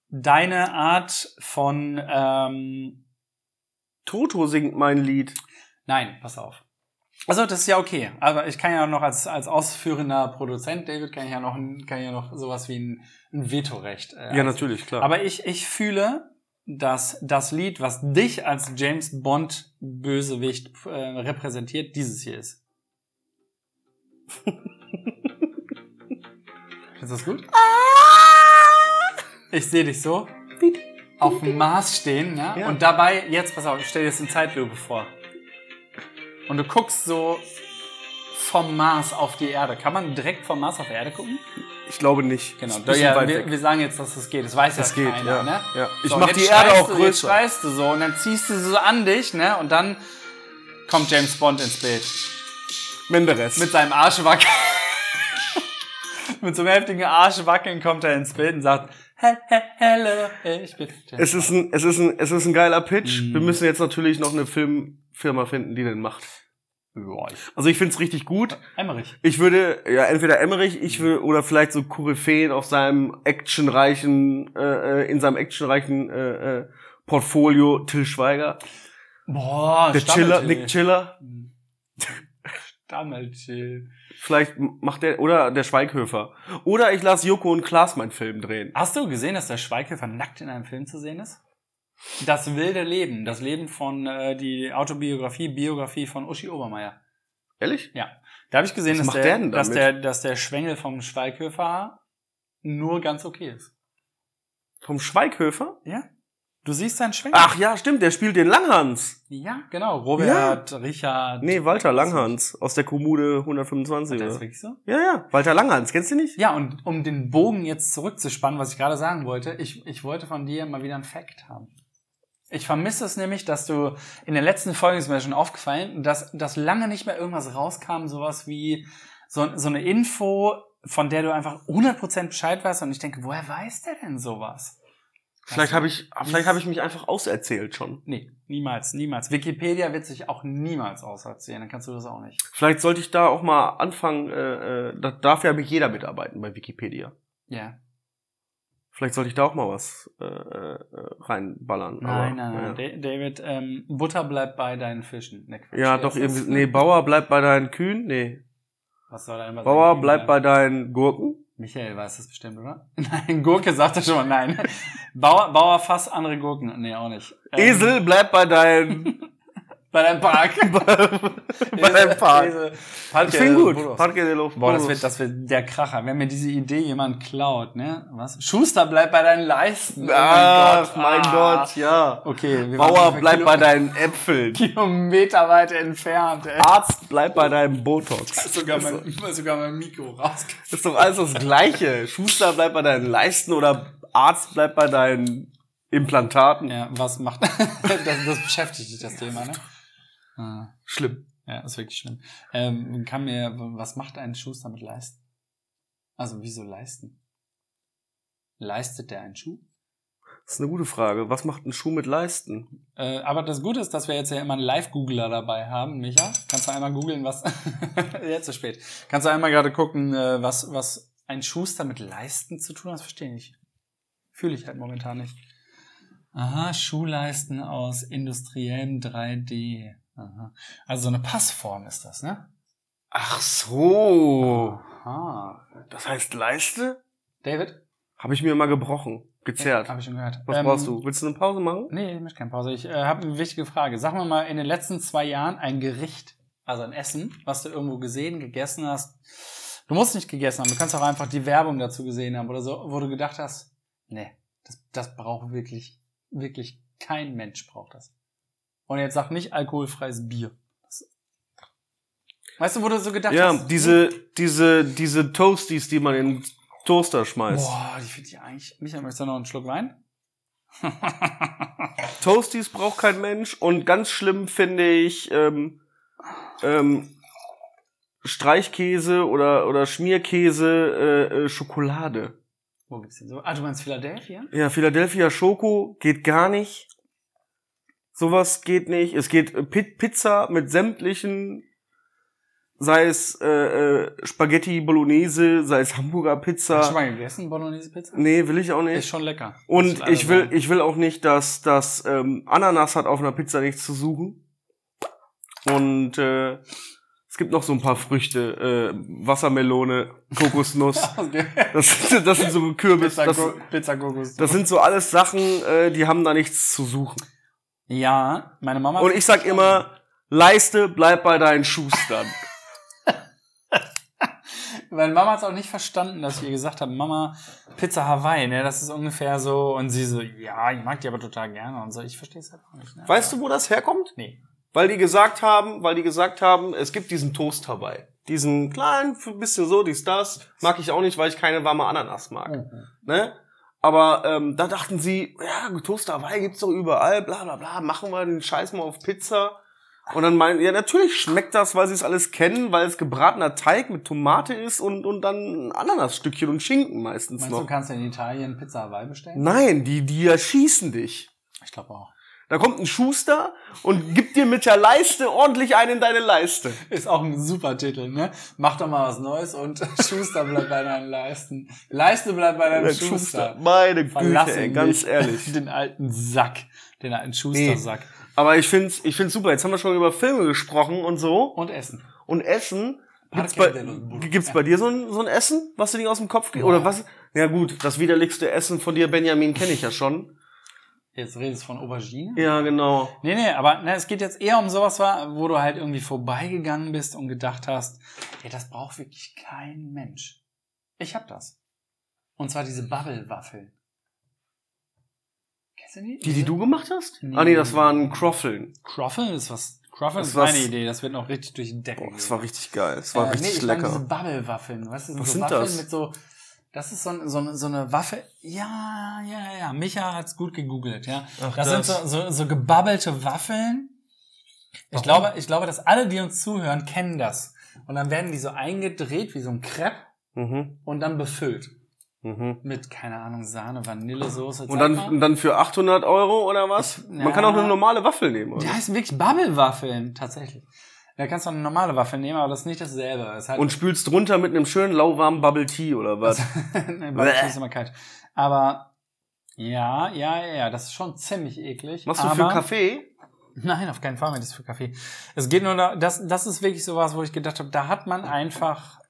deine Art von ähm, Toto singt mein Lied. Nein, pass auf. Also das ist ja okay, aber ich kann ja noch als als ausführender Produzent David kann ich ja noch kann ja noch sowas wie ein, ein Vetorecht. Äh, Ja, natürlich, klar. Aber ich ich fühle, dass das Lied, was dich als James Bond Bösewicht äh, repräsentiert, dieses hier ist. Ist das gut? Ich sehe dich so auf dem Mars stehen, ne? Ja. Und dabei, jetzt, pass auf, ich stell dir das in Zeitlupe vor. Und du guckst so vom Mars auf die Erde. Kann man direkt vom Mars auf die Erde gucken? ich glaube nicht. Genau. Ja, wir, wir sagen jetzt, dass das geht. Das weiß Das ja geht, keiner, ja. ne? ja. Ich So, mach die Erde auch du, Jetzt größer. schreist du so und dann ziehst du sie so an dich, ne? Und dann kommt James Bond ins Bild. Menderes. Mit seinem Arschwackeln. Mit so einem heftigen Arschwackeln kommt er ins Bild und sagt, "He- he- hello, ich bin James es ist ein, es ist ein, es ist ein geiler Pitch. Mhm. Wir müssen jetzt natürlich noch eine Filmfirma finden, die den macht. Bond." Ja, ich- Also ich find's richtig gut. Emmerich. Ich würde, ja, entweder Emmerich, ich will, oder vielleicht so Koryphäen auf seinem actionreichen, äh, äh, in seinem actionreichen äh, äh, Portfolio Till Schweiger. Boah, Der Chiller, Nick Chiller. Stammelchill. Vielleicht macht der, oder der Schweighöfer. Oder ich lasse Joko und Klaas meinen Film drehen. Hast du gesehen, dass der Schweighöfer nackt in einem Film zu sehen ist? Das wilde Leben, das Leben von äh, die Autobiografie, Biografie von Uschi Obermeier. Ehrlich? Ja, da habe ich gesehen, Was dass der, der dass der, dass der Schwengel vom Schweighöfer nur ganz okay ist. Vom Schweighöfer? Ja? Du siehst seinen Schwengel? Ach ja, stimmt, der spielt den Langhans. Ja, genau. Robert, Richard. Nee, Walter Langhans aus der Kommune 125. Das ist Oder? wirklich so? Ja, ja, Walter Langhans, kennst du nicht? Ja, und um den Bogen jetzt zurückzuspannen, was ich gerade sagen wollte, ich, ich wollte von dir mal wieder einen Fact haben. Ich vermisse es nämlich, dass du in der letzten Folge ist mir schon aufgefallen, dass, dass lange nicht mehr irgendwas rauskam, sowas wie so, so eine Info, von der du einfach 100% Bescheid weißt und ich denke, woher weiß der denn sowas? Vielleicht habe ich, vielleicht habe ich mich einfach auserzählt schon. Nee, niemals, niemals. Wikipedia wird sich auch niemals auserzählen, dann kannst du das auch nicht. Vielleicht sollte ich da auch mal anfangen, äh, äh, da darf ja jeder mitarbeiten bei Wikipedia. Ja. Vielleicht sollte ich da auch mal was äh, äh, reinballern. Nein, aber, nein, nein. Ja, Da- David, ähm, Butter bleibt bei deinen Fischen. Ne, Quatsch. ja doch, irgendwie. Nee, Bauer bleibt bei deinen Kühen. Nee. Was soll er immer Bauer bleibt bei deinen Gurken. Michael weiß das bestimmt, oder? Nein, Gurke sagt er schon mal nein. Bauer, Bauer fast andere Gurken. Nee, auch nicht. Ähm, Esel bleibt bei deinen Bei deinem Park. bei deinem Park. Esel. Ich finde gut. Parque de los Boah, das wird, das wird der Kracher. Wenn mir diese Idee jemand klaut, ne? Was? Schuster bleibt bei deinen Leisten. Ach, mein Ah. Gott, ja. Okay, wir Bauer waren bleibt Kilo bei deinen Äpfeln. Kilometer weit entfernt, ey. Arzt bleibt bei deinem Botox. Sogar mein, sogar mein Mikro raus. Ist doch alles das Gleiche. Schuster bleibt bei deinen Leisten oder Arzt bleibt bei deinen Implantaten. Ja, was macht, das, das beschäftigt dich, das Thema, ne? Ah. Schlimm. Ja, ist wirklich schlimm. Ähm, kann mir, was macht ein Schuster mit Leisten? Also, wieso leisten? Leistet der einen Schuh? Das ist eine gute Frage. Was macht ein Schuh mit Leisten? Äh, aber das Gute ist, dass wir jetzt ja immer einen Live-Googler dabei haben. Micha, kannst du einmal googeln, was, jetzt zu spät. Kannst du einmal gerade gucken, äh, was, was ein Schuster mit Leisten zu tun hat? Das verstehe ich nicht. Fühle ich halt momentan nicht. Aha, Schuhleisten aus industriellem 3D. Aha. Also so eine Passform ist das, ne? Ach so. Aha. Das heißt Leiste? David? Habe ich mir mal gebrochen. Gezerrt. Habe ich schon gehört. Was Ähm, brauchst du? Willst du eine Pause machen? Nee, ich möchte keine Pause. Ich äh, habe eine wichtige Frage. Sag mir mal, in den letzten zwei Jahren ein Gericht, also ein Essen, was du irgendwo gesehen, gegessen hast. Du musst nicht gegessen haben, du kannst auch einfach die Werbung dazu gesehen haben oder so, wo du gedacht hast, nee, das, das braucht wirklich, wirklich kein Mensch braucht das. Und jetzt sag nicht alkoholfreies Bier. Weißt du, wo du so gedacht Ja, hast? diese, diese, diese Toasties, die man in den Toaster schmeißt. Boah, die finde ich eigentlich. Michael, möchtest du noch einen Schluck Wein? Toasties braucht kein Mensch und ganz schlimm finde ich ähm, ähm, Streichkäse oder oder Schmierkäse, äh, äh, Schokolade. Wo gibt's denn so? Ah, du meinst Philadelphia? Ja, Philadelphia Schoko geht gar nicht. Sowas geht nicht. Es geht äh, Pi Pizza mit sämtlichen, sei es äh, äh, Spaghetti Bolognese, sei es Hamburger Hast du Pizza. mal gegessen, Bolognese Pizza? Nee, will ich auch nicht. Ist schon lecker. Und ich will, sagen. ich will auch nicht, dass das ähm, Ananas hat auf einer Pizza nichts zu suchen. Und äh, es gibt noch so ein paar Früchte. Äh, Wassermelone, Kokosnuss. Das, sind- das sind so Kürbis. Pizza, Das, Pizza Kokos. das sind so alles Sachen, äh, die haben da nichts zu suchen. Ja, meine Mama. Und ich sag immer, Leiste, bleib bei deinen Schustern. Meine Mama hat es auch nicht verstanden, dass ich ihr gesagt habe, Mama, Pizza Hawaii, ne, das ist ungefähr so. Und sie so, ja, ich mag die aber total gerne und so. Ich verstehe es halt auch nicht. Ne? Weißt du, wo das herkommt? Nee. Weil die gesagt haben, weil die gesagt haben, es gibt diesen Toast Hawaii. Diesen kleinen, ein bisschen so, dies, das. Mag ich auch nicht, weil ich keine warme Ananas mag. Mhm. Ne? Aber ähm, da dachten sie, ja, Toast Hawaii gibt's doch überall, bla bla bla, machen wir den Scheiß mal auf Pizza. Und dann meinen, ja, natürlich schmeckt das, weil sie es alles kennen, weil es gebratener Teig mit Tomate ist und, und dann ein Ananasstückchen und Schinken meistens Meinst du, noch. du kannst in Italien Pizza Hawaii bestellen? Nein, die, die erschießen dich. Ich glaube auch. Da kommt ein Schuster und gibt dir mit der Leiste ordentlich einen in deine Leiste. Ist auch ein super Titel, ne? Mach doch mal was Neues und Schuster bleibt bei deinen Leisten. Leiste bleibt bei deinem Schuster. Meine Güte, Verlasse ey, ganz ehrlich. Den alten Sack. Den alten Schustersack. Aber ich find's, ich find's super. Jetzt haben wir schon über Filme gesprochen und so. Und Essen. Und Essen. Gibt's bei, gibt's bei dir so ein, so ein Essen, was dir nicht aus dem Kopf geht? Oder was? Ja gut, das widerlichste Essen von dir, Benjamin, kenne ich ja schon. Jetzt redest du von Aubergine? Ja, genau. Nee, nee, aber ne, es geht jetzt eher um sowas, wo du halt irgendwie vorbeigegangen bist und gedacht hast, ey, das braucht wirklich kein Mensch. Ich hab das. Und zwar diese Bubble-Waffeln. Kennst du die? Die, die du gemacht hast? Nee. Ah nee, das waren Croffeln. Croffle ist was. Croffle Das ist meine Idee. Das wird noch richtig durch die Decke Boah, das war richtig geil. Das war Äh, richtig nee, ich lecker. diese Bubble-Waffeln. Du, das Was so sind Waffeln das? mit so. Das ist so, ein- so, eine- so eine Waffe. Ja, ja, ja. Micha hat's gut gegoogelt, ja. Ach, das, das. sind so, so, so gebubbelte Waffeln. Ich Warum? glaube, ich glaube, dass alle, die uns zuhören, kennen das. Und dann werden die so eingedreht wie so ein Crepe Mhm. und dann befüllt. Mhm. Mit, keine Ahnung, Sahne, Vanillesoße. Und dann, und dann für 800 Euro oder was? Ich- Man kann auch eine normale Waffel nehmen. Oder? Die heißen wirklich Bubble-Waffeln, tatsächlich. Da kannst du eine normale Waffel nehmen, aber das ist nicht dasselbe. Das halt Und spülst drunter mit einem schönen lauwarmen Bubble Tea oder was? nee, Bubble Tea ist immer kalt. Aber ja, ja, ja, ja, das ist schon ziemlich eklig. Machst du für Kaffee? Nein, auf keinen Fall mehr das für Kaffee. Es geht nur da, das, das ist wirklich sowas, wo ich gedacht habe, da hat man einfach,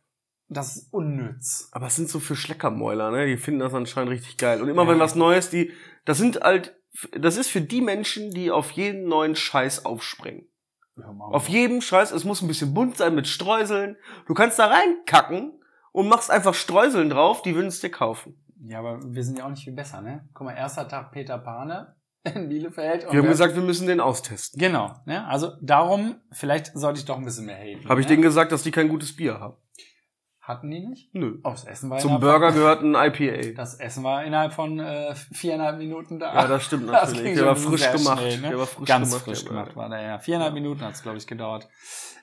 das ist unnütz. Aber es sind so für Schleckermäuler, ne? Die finden das anscheinend richtig geil. Und immer Ja. wenn was Neues, die, das sind halt, das ist für die Menschen, die auf jeden neuen Scheiß aufspringen. Mal Auf jedem Scheiß, es muss ein bisschen bunt sein mit Streuseln. Du kannst da reinkacken und machst einfach Streuseln drauf, die würden es dir kaufen. Ja, aber wir sind ja auch nicht viel besser, ne? Guck mal, erster Tag Peter Pane in Bielefeld. und Wir haben gesagt, wir müssen den austesten. Genau, ne? Also darum, vielleicht sollte ich doch ein bisschen mehr haten. Habe ich ne? denen gesagt, dass die kein gutes Bier haben? Hatten die nicht? Nö. Oh, das Essen war Zum Burger Von, gehört ein IPA. das Essen war innerhalb von äh, viereinhalb Minuten da. Ja, das stimmt Das natürlich. ging der war frisch gemacht. schnell, ne? Der war frisch Ganz gemacht. frisch der gemacht war- der, ja. Viereinhalb Minuten hat es, glaube ich, gedauert.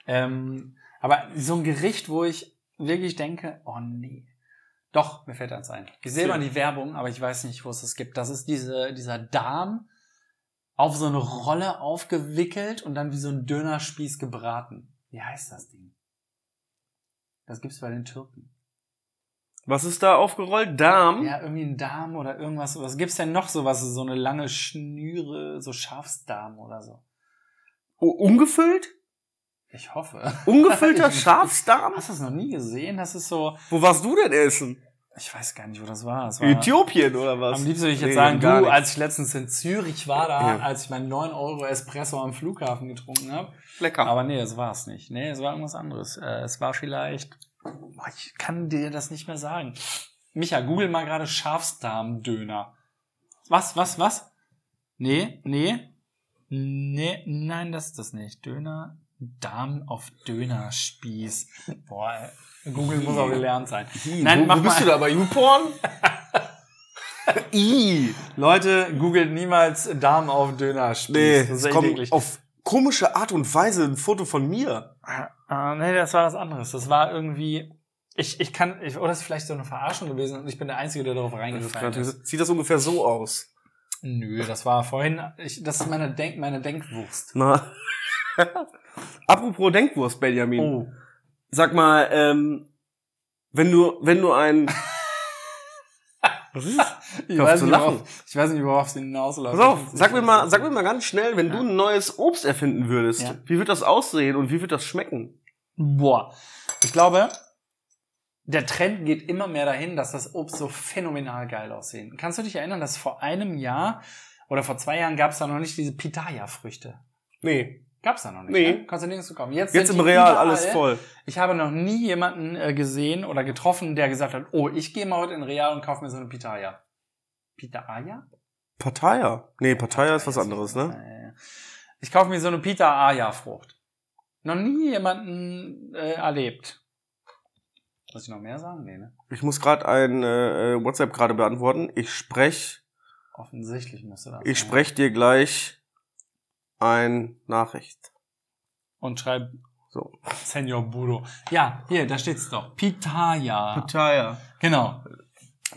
Ähm, aber so ein Gericht, wo ich wirklich denke, oh nee. Doch, mir fällt eins ein. Ich sehe mal die Werbung, aber ich weiß nicht, wo es das gibt. Das ist diese, dieser Darm auf so eine Rolle aufgewickelt und dann wie so ein Dönerspieß gebraten. Wie heißt das Ding? Das gibt's bei den Türken. Was ist da aufgerollt? Darm? Ja, irgendwie ein Darm oder irgendwas. Was gibt's denn noch so was? So eine lange Schnüre, so Schafsdarm oder so. Oh, ungefüllt? Ich hoffe. Ungefüllter Schafsdarm? Hast du das noch nie gesehen? Das ist so, Wo warst du denn essen? Ich weiß gar nicht, wo das war. War Äthiopien oder was? am liebsten würde ich jetzt Nee, sagen, du, nichts. als ich letztens in Zürich war, da, Ja. als ich meinen 9 Euro Espresso am Flughafen getrunken habe. Lecker. Aber nee, das war es nicht. Nee, es war irgendwas anderes. Äh, es war vielleicht, boah, ich kann dir das nicht mehr sagen. Micha, google mal gerade Schafsdarmdöner. Was, was, was? Nee, nee. Nee, nein, das ist das nicht. Döner, Darm auf Dönerspieß. Boah. Google muss auch gelernt sein. Nein, wo, mach wo bist mal. du da bei YouPorn? I. Leute, googelt niemals Darm auf Dönerspieß. Nee, das ist echt eklig. auf komische Art und Weise ein Foto von mir. Ah, nee, das war was anderes. Das war irgendwie. Ich, ich kann, ich, oder es ist vielleicht so eine Verarschung gewesen und ich bin der Einzige, der darauf reingefallen ist. Sieht das ungefähr so aus? Nö, das war vorhin, ich, das ist meine, Denk, meine Denkwurst. Na. Apropos Denkwurst, Benjamin. Oh. Sag mal, ähm, wenn du, wenn du ein, Was ist? Ich auf weiß, nicht, worauf, ich weiß nicht, worauf sie hinausläuft. Pass auf, sag mir mal, sag mir mal ganz schnell, wenn Ja. du ein neues Obst erfinden würdest, Ja. wie wird das aussehen und wie wird das schmecken? Boah. Ich glaube, der Trend geht immer mehr dahin, dass das Obst so phänomenal geil aussehen. Kannst du dich erinnern, dass vor einem Jahr oder vor zwei Jahren gab es da noch nicht diese Pitaya-Früchte? Nee. Gab's da noch nicht. Nee. Ne? Kannst du nirgends bekommen. Jetzt, Jetzt im Real überall. alles voll. Ich habe noch nie jemanden äh, gesehen oder getroffen, der gesagt hat, oh, ich gehe mal heute in Real und kaufe mir so eine Pitaya. Pitaya? Pattaya. Nee, Pattaya ist was anderes, ne? Ich kaufe mir so eine Pitaya-Frucht. Noch nie jemanden äh, erlebt. Muss ich noch mehr sagen? Nee, ne? Ich muss gerade ein äh, äh, WhatsApp gerade beantworten. Ich sprech, Offensichtlich musste das. ich sprech dir gleich ein Nachricht. Und schreib So. Senor Budo. Ja, hier, da steht's doch. Pitaya. Pattaya. Genau.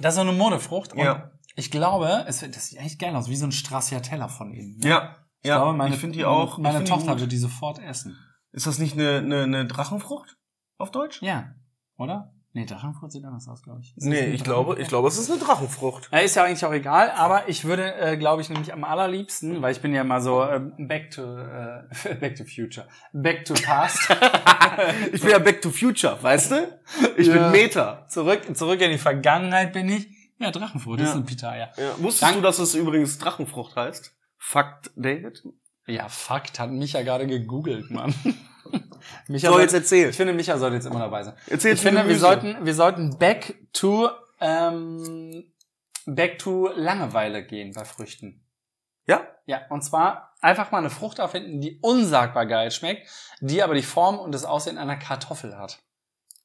Das ist so eine Modefrucht. Und Ja. Ich glaube, es, wird- das sieht echt geil aus, wie so ein Stracciatella von innen. ne? Ja. Ich ja. glaube, meine, ich die auch. Meine ich find die Tochter wird die sofort essen. Ist das nicht eine, eine, eine Drachenfrucht auf Deutsch? Ja. Oder? Nee, Drachenfrucht sieht anders aus, glaube ich. Ist Nee, ich glaube, ich glaube, es ist eine Drachenfrucht. Ja, ist ja eigentlich auch egal, aber ich würde, äh, glaube ich, nämlich am allerliebsten, weil ich bin ja mal so ähm, back to äh, back to future, back to past, ich bin ja Back to Future, weißt du? Ich Ja. bin Meta. zurück zurück in die Vergangenheit bin ich. Ja, Drachenfrucht, das Ja. ist ein Pitaya. Ja. Wusstest Dank- du, dass es übrigens Drachenfrucht heißt? Fakt, David? Ja, Fakt hat Micha gerade gegoogelt, Mann. Micha So, soll- jetzt erzähl. ich finde, Micha sollte jetzt immer dabei sein. Erzähl Ich finde, wir sollten, wir sollten back to ähm, back to Langeweile gehen bei Früchten. Ja? Ja, und zwar einfach mal eine Frucht erfinden, die unsagbar geil schmeckt, die aber die Form und das Aussehen einer Kartoffel hat.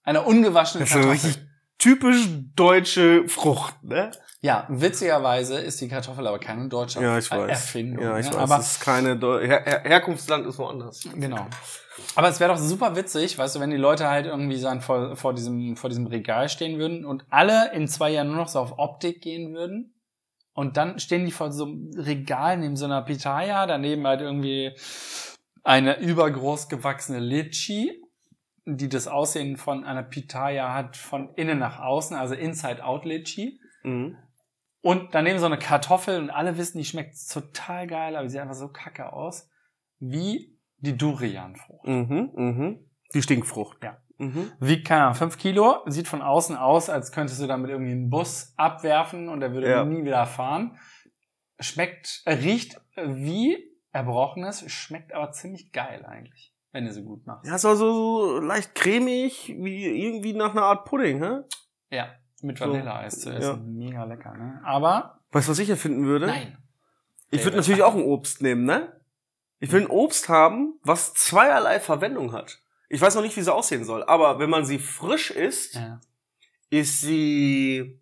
Eine ungewaschene Das ist eine Kartoffel. richtig typisch deutsche Frucht, ne? Ja, witzigerweise ist die Kartoffel aber keine deutsche Ja, ich weiß. Erfindung. Ja, ich ne? weiß. Aber das ist keine Deu Her Her Herkunftsland ist woanders. Genau. Aber es wäre doch super witzig, weißt du, wenn die Leute halt irgendwie dann vor, vor, diesem, vor diesem Regal stehen würden und alle in zwei Jahren nur noch so auf Optik gehen würden. Und dann stehen die vor so einem Regal neben so einer Pitaya, daneben halt irgendwie eine übergroß gewachsene Litchi, die das Aussehen von einer Pitaya hat, von innen nach außen, also Inside-Out Litchi. Mhm. Und daneben so eine Kartoffel und alle wissen, die schmeckt total geil, aber sie sieht einfach so kacke aus, wie die Durianfrucht. Mhm, mhm. Die Stinkfrucht. Ja. Mhm. Wiegt, keine Ahnung, 5 Kilo, sieht von außen aus, als könntest du damit irgendwie einen Bus abwerfen und der würde Ja. nie wieder fahren. Schmeckt, äh, riecht äh, wie Erbrochenes, schmeckt aber ziemlich geil eigentlich, wenn du sie gut machst. Ja, ist also so leicht cremig, wie irgendwie nach einer Art Pudding, hä? Ja, mit So. Vanilleeis zu Ja. essen. Mega lecker, ne? Aber, Weißt du, was ich erfinden würde? nein. Ich würde natürlich auch ein Obst nehmen, ne? Ich will ein Obst haben, was zweierlei Verwendung hat. Ich weiß noch nicht, wie sie aussehen soll, aber wenn man sie frisch isst, Ja. ist sie,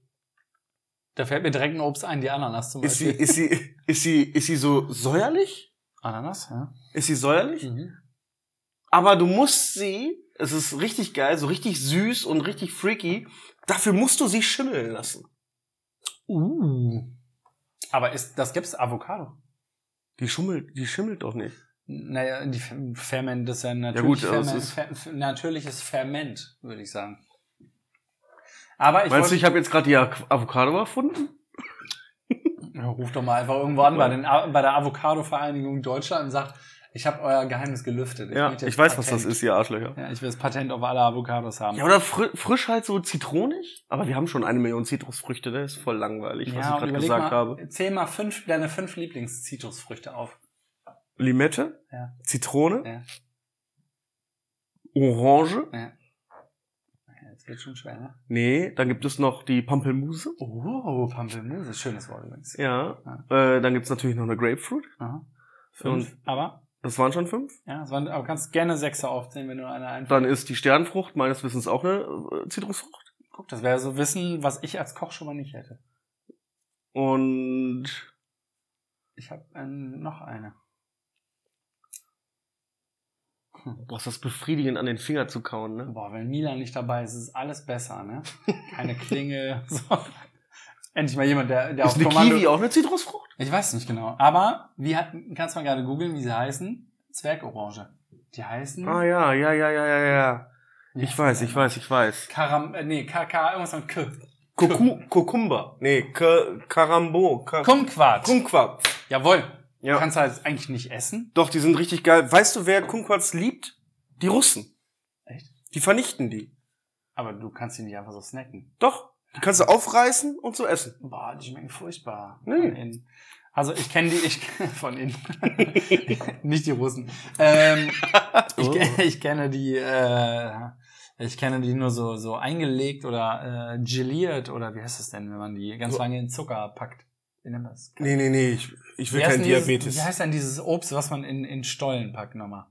Da fällt mir direkt ein Obst ein, die Ananas zum ist sie, Beispiel. ist sie, ist sie, ist sie so säuerlich? Ananas, ja. Ist sie säuerlich? Mhm. Aber du musst sie, es ist richtig geil, so richtig süß und richtig freaky, dafür musst du sie schimmeln lassen. Uh. Aber ist, das gibt's Avocado? Die schummelt, die schimmelt doch nicht. Naja, die Fer- Ferment, das ist ja ein gut, natürlich aber es Ferment, ist- Fer, natürliches Ferment, würde ich sagen. Aber ich Meinst du, ich habe jetzt gerade die Av- Avocado erfunden? Ja, ruf doch mal einfach irgendwo an bei, den, bei der Avocado-Vereinigung Deutschland und sag, ich habe euer Geheimnis gelüftet. ja, möchte jetzt ich weiß, was Patent. das ist, ihr Arschlöcher. Ja, ich will das Patent auf alle Avocados haben. Ja, oder fri frisch halt so zitronig? Aber wir haben schon eine Million Zitrusfrüchte, das ist voll langweilig, was Ja, ich und gerade gesagt mal, habe. Zähl mal fünf, deine fünf Lieblings-Zitrusfrüchte auf. Limette, Ja. Zitrone, Ja. Orange, Ja, Jetzt wird schon schwer, ne? nee, dann gibt es noch die Pampelmuse. Oh, Pampelmuse, schönes Wort übrigens. Ja, äh, dann gibt's natürlich noch eine Grapefruit. Aha. Fünf, aber, Das waren schon fünf. ja, es waren, aber kannst gerne Sechser aufzählen, wenn du eine einfällt. Dann ist die Sternfrucht meines Wissens auch eine äh, Zitrusfrucht. Guck, das wäre so Wissen, was ich als Koch schon mal nicht hätte. Und Ich habe ähm, noch eine. boah, ist das befriedigend an den Finger zu kauen, ne? Boah, wenn Milan nicht dabei ist, ist alles besser, ne? Keine Klinge. So. Endlich mal jemand, der, der Ist auf eine Kommando... Kiwi auch eine Zitrusfrucht? Ich weiß nicht genau. Aber, wie hat, kannst du mal gerade googeln, wie sie heißen? Zwergorange. Die heißen... Ah ja, ja, ja, ja, ja, ja. Ich weiß, ich weiß, ich weiß. Karam, äh, nee, KK, irgendwas mit K. Koku, Kokumba. Nee, Ka- Karambo. Ka Kumquat. Kumquat. Jawohl. Ja. Kannst du halt eigentlich nicht essen. Doch, die sind richtig geil. Weißt du, wer Kumquats liebt? Die Russen. Echt? Die vernichten die. Aber du kannst sie nicht einfach so snacken. Doch. Die kannst du aufreißen und so essen. Boah, die schmecken furchtbar. Nee. Also ich kenne die, ich von innen. nicht die Russen. Ähm, ich, Oh. ke- ich kenne die, äh, ich kenne die nur so, so eingelegt oder äh, geliert oder wie heißt das denn, wenn man die ganz So. lange in Zucker packt? Wie nennt man das? Nee, nee, nee. Ich, ich will Wie heißt kein denn dieses- Diabetes. Wie heißt denn dieses Obst, was man in, in Stollen packt nochmal?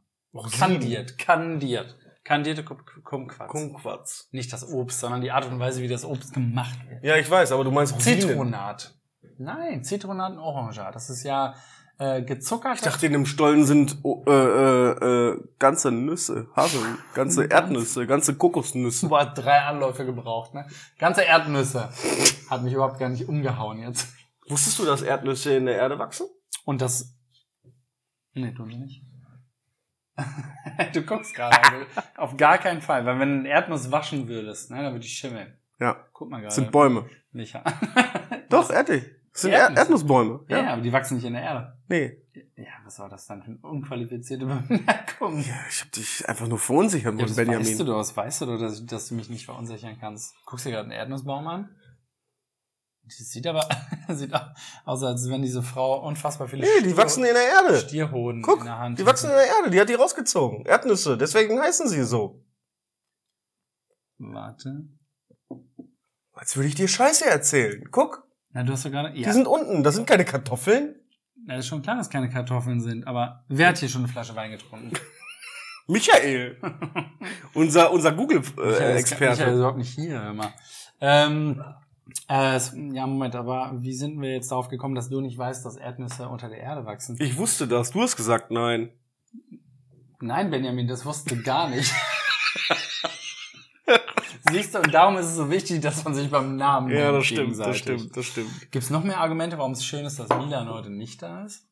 Kandiert, kandiert. Kandierte Kum- Kumquats. Kumquats. Nicht das Obst, sondern die Art und Weise, wie das Obst gemacht wird. Ja, ich weiß, aber du meinst Rosinen. Zitronat. Nein, Zitronat und Orange. Das ist ja äh, gezuckert. Ich dachte, in dem Stollen sind oh, äh, äh, äh, ganze Nüsse, Haseln, ganze Erdnüsse, ganze Kokosnüsse. Boah, hat drei Anläufe gebraucht, ne? Ganze Erdnüsse. Hat mich überhaupt gar nicht umgehauen jetzt. Wusstest du, dass Erdnüsse in der Erde wachsen? Und das. Nee, tun sie nicht. du guckst gerade. Also, auf gar keinen Fall. Weil wenn du eine Erdnuss waschen würdest, ne, dann würde die schimmeln. Ja, Guck mal das gerade. sind Bäume. Nicht. Doch, ehrlich. Das sind Erd Erdnüsse. Erdnussbäume. ja. Ja. ja, aber die wachsen nicht in der Erde. Nee. Ja, was war das dann für eine unqualifizierte Bemerkung? Ja, ich hab dich einfach nur verunsichert Ja, mit das Benjamin. weißt du doch, das weißt du doch, dass, dass du mich nicht verunsichern kannst. Guckst dir gerade einen Erdnussbaum an? Das sieht aber sieht au- aus, als wenn diese Frau unfassbar viele Nee, die wachsen in der Erde. Stierhoden Guck, in der Hand die wachsen in der Erde. Die hat die rausgezogen. Erdnüsse. Deswegen heißen sie so. Warte. Als würde ich dir Scheiße erzählen. Guck, Na, du hast doch gerade. die Ja, sind unten. Das sind keine Kartoffeln. na, ist schon klar, dass keine Kartoffeln sind, aber wer hat hier schon eine Flasche Wein getrunken? Michael. unser unser Michael ist- Michael ist Google-Experte. überhaupt nicht hier, hör mal. Ähm, äh, ja, Moment, aber wie sind wir jetzt darauf gekommen, dass du nicht weißt, dass Erdnüsse unter der Erde wachsen? ich wusste das. Du hast gesagt nein. Nein, Benjamin, das wusste du gar nicht. Siehst du, und darum ist es so wichtig, dass man sich beim Namen Ja, das stimmt, das stimmt, das stimmt. Gibt's noch mehr Argumente, warum es schön ist, dass Milan heute nicht da ist?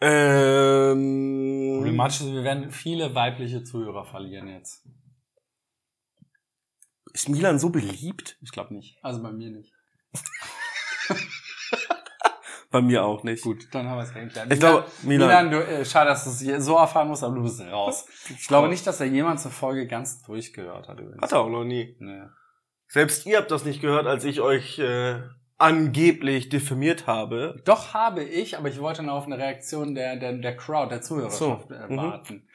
Ähm, Problematisch ist, wir werden viele weibliche Zuhörer verlieren jetzt. Ist Milan so beliebt? Ich glaube nicht. Also bei mir nicht. Bei mir auch nicht. Gut, dann haben wir es geklärt. Ich glaube, Milan, Milan. du, äh, schade, dass du es so erfahren musst, aber du bist raus. Ich glaube nicht, dass da jemand eine Folge ganz durchgehört hat. Übrigens. Hat er auch noch nie. Nee. Selbst ihr habt das nicht gehört, als ich euch äh, angeblich diffamiert habe. Doch habe ich, aber ich wollte noch auf eine Reaktion der, der, der Crowd, der Zuhörerschaft So, mhm. warten.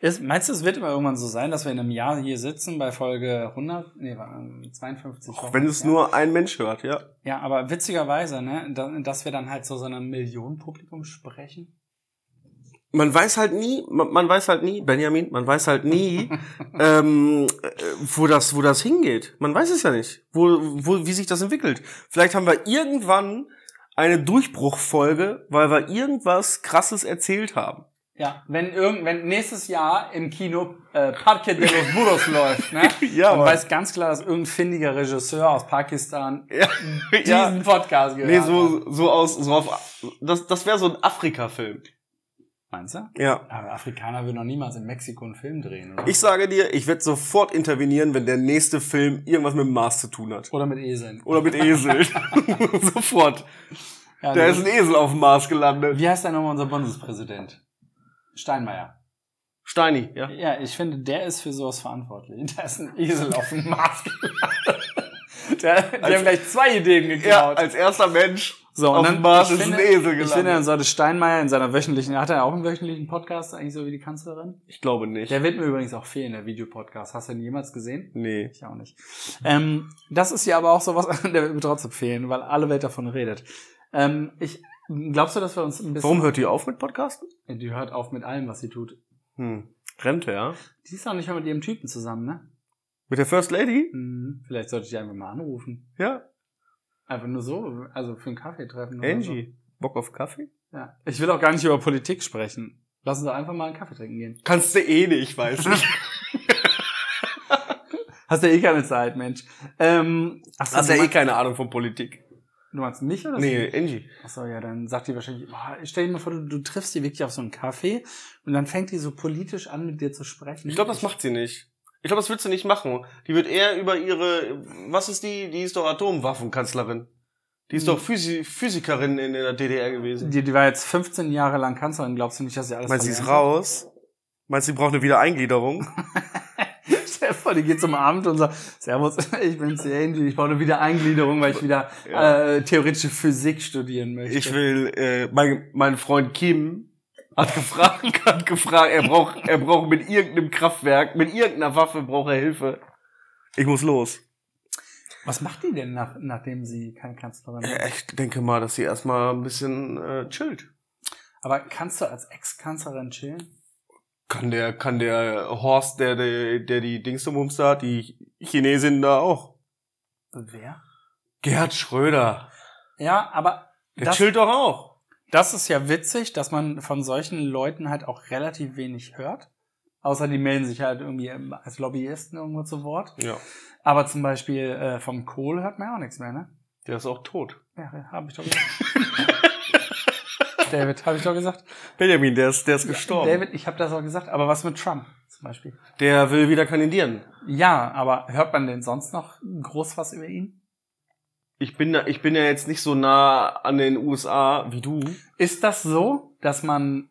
Ist, meinst du, es wird immer irgendwann so sein, dass wir in einem Jahr hier sitzen bei Folge 100, nee, ähm, 52? Auch wenn es ja. nur ein Mensch hört, ja. Ja, aber witzigerweise, ne, da, dass wir dann halt so so einem Millionenpublikum sprechen. Man weiß halt nie, man, man weiß halt nie, Benjamin, man weiß halt nie, ähm, äh, wo das, wo das hingeht. Man weiß es ja nicht, wo, wo, wie sich das entwickelt. Vielleicht haben wir irgendwann eine Durchbruchfolge, weil wir irgendwas Krasses erzählt haben. Ja, wenn irgend, wenn nächstes Jahr im Kino äh, Parque de los Burros läuft, ne? Ja, Mann. weiß ganz klar, dass irgendein findiger Regisseur aus Pakistan Ja, diesen ja. Podcast gehört Nee, hat. so, so aus, so auf, das, das wäre so ein Afrika-Film. Meinst du? Ja. Aber Afrikaner würden noch niemals in Mexiko einen Film drehen, oder? Ich sage dir, ich werde sofort intervenieren, wenn der nächste Film irgendwas mit dem Mars zu tun hat. Oder mit Eseln. Oder mit Esel. sofort. Ja, Da ist ein Esel auf dem Mars gelandet. Wie heißt denn nochmal unser Bundespräsident? Steinmeier. Steini, ja. Ja, ich finde, der ist für sowas verantwortlich. Da ist ein Esel auf dem Mars gelandet. Der, die Als- haben gleich zwei Ideen Ja, geklaut. als erster Mensch so, auf dem Mars ich ist finde, ein Esel Ich finde, dann gelandet. sollte Steinmeier in seiner wöchentlichen, hat er auch einen wöchentlichen Podcast, eigentlich so wie die Kanzlerin? Ich glaube nicht. Der wird mir übrigens auch fehlen, der Videopodcast. Hast du den jemals gesehen? Nee. Ich auch nicht. Ähm, das ist ja aber auch sowas, der wird mir trotzdem fehlen, weil alle Welt davon redet. Ähm, ich, glaubst du, dass wir uns ein bisschen... Warum hört die auf mit Podcasten? Die hört auf mit allem, was sie tut. Hm. Rente, ja. Die ist auch nicht mal mit ihrem Typen zusammen, ne? Mit der First Lady? Hm, vielleicht sollte ich die einfach mal anrufen. Ja. Einfach nur so, also für einen Kaffee treffen. Angie. Bock auf Kaffee? So. Ja. Ich will auch gar nicht über Politik sprechen. Lass uns doch einfach mal einen Kaffee trinken gehen. Kannst du eh nicht, weiß ich. Hast ja eh keine Zeit, Mensch. Ähm, achso, Hast du, ja eh keine Ahnung von Politik. du meinst mich oder Nee, sie? Angie. Achso, ja, dann sagt die wahrscheinlich, boah, stell dir mal vor, du, du triffst die wirklich auf so einen Kaffee und dann fängt die so politisch an, mit dir zu sprechen. Ich glaube, das macht sie nicht. Ich glaube, das wird sie nicht machen. Die wird eher über ihre, was ist die? Die ist doch Atomwaffenkanzlerin. Die ist Hm. doch Physi Physikerin in der DDR gewesen. Die, die war jetzt 15 Jahre lang Kanzlerin. Glaubst du nicht, dass sie alles Meinst du, sie ist raus? Meinst du, sie braucht eine Wiedereingliederung? Stell dir vor, die geht zum Abend und sagt, Servus, ich bin's, die Angie, ich brauche eine Wiedereingliederung, weil ich wieder Ja. äh, theoretische Physik studieren möchte. Ich will, äh, mein, mein Freund Kim hat gefragt, hat gefragt, er braucht, er braucht mit irgendeinem Kraftwerk, mit irgendeiner Waffe braucht er Hilfe. Ich muss los. Was macht die denn, nach, nachdem sie keine Kanzlerin ist? Ja, Ich denke mal, dass sie erstmal ein bisschen äh, chillt. Aber kannst du als Ex-Kanzlerin chillen? Kann der, kann der Horst, der, der, der die Dingsumums da hat, die Chinesin da auch. Wer? Gerhard Schröder. Ja, aber Der chillt doch auch. Das ist ja witzig, dass man von solchen Leuten halt auch relativ wenig hört. Außer die melden sich halt irgendwie als Lobbyisten irgendwo zu Wort. Ja. Aber zum Beispiel äh, vom Kohl hört man ja auch nichts mehr, ne? Der ist auch tot. Ja, habe ich doch gesagt. David, habe ich doch gesagt. Benjamin, der ist, der ist gestorben. David, ich habe das auch gesagt. Aber was mit Trump zum Beispiel? Der will wieder kandidieren. Ja, aber hört man denn sonst noch groß was über ihn? Ich bin da, ich bin ja jetzt nicht so nah an den USA wie du. Ist das so, dass man,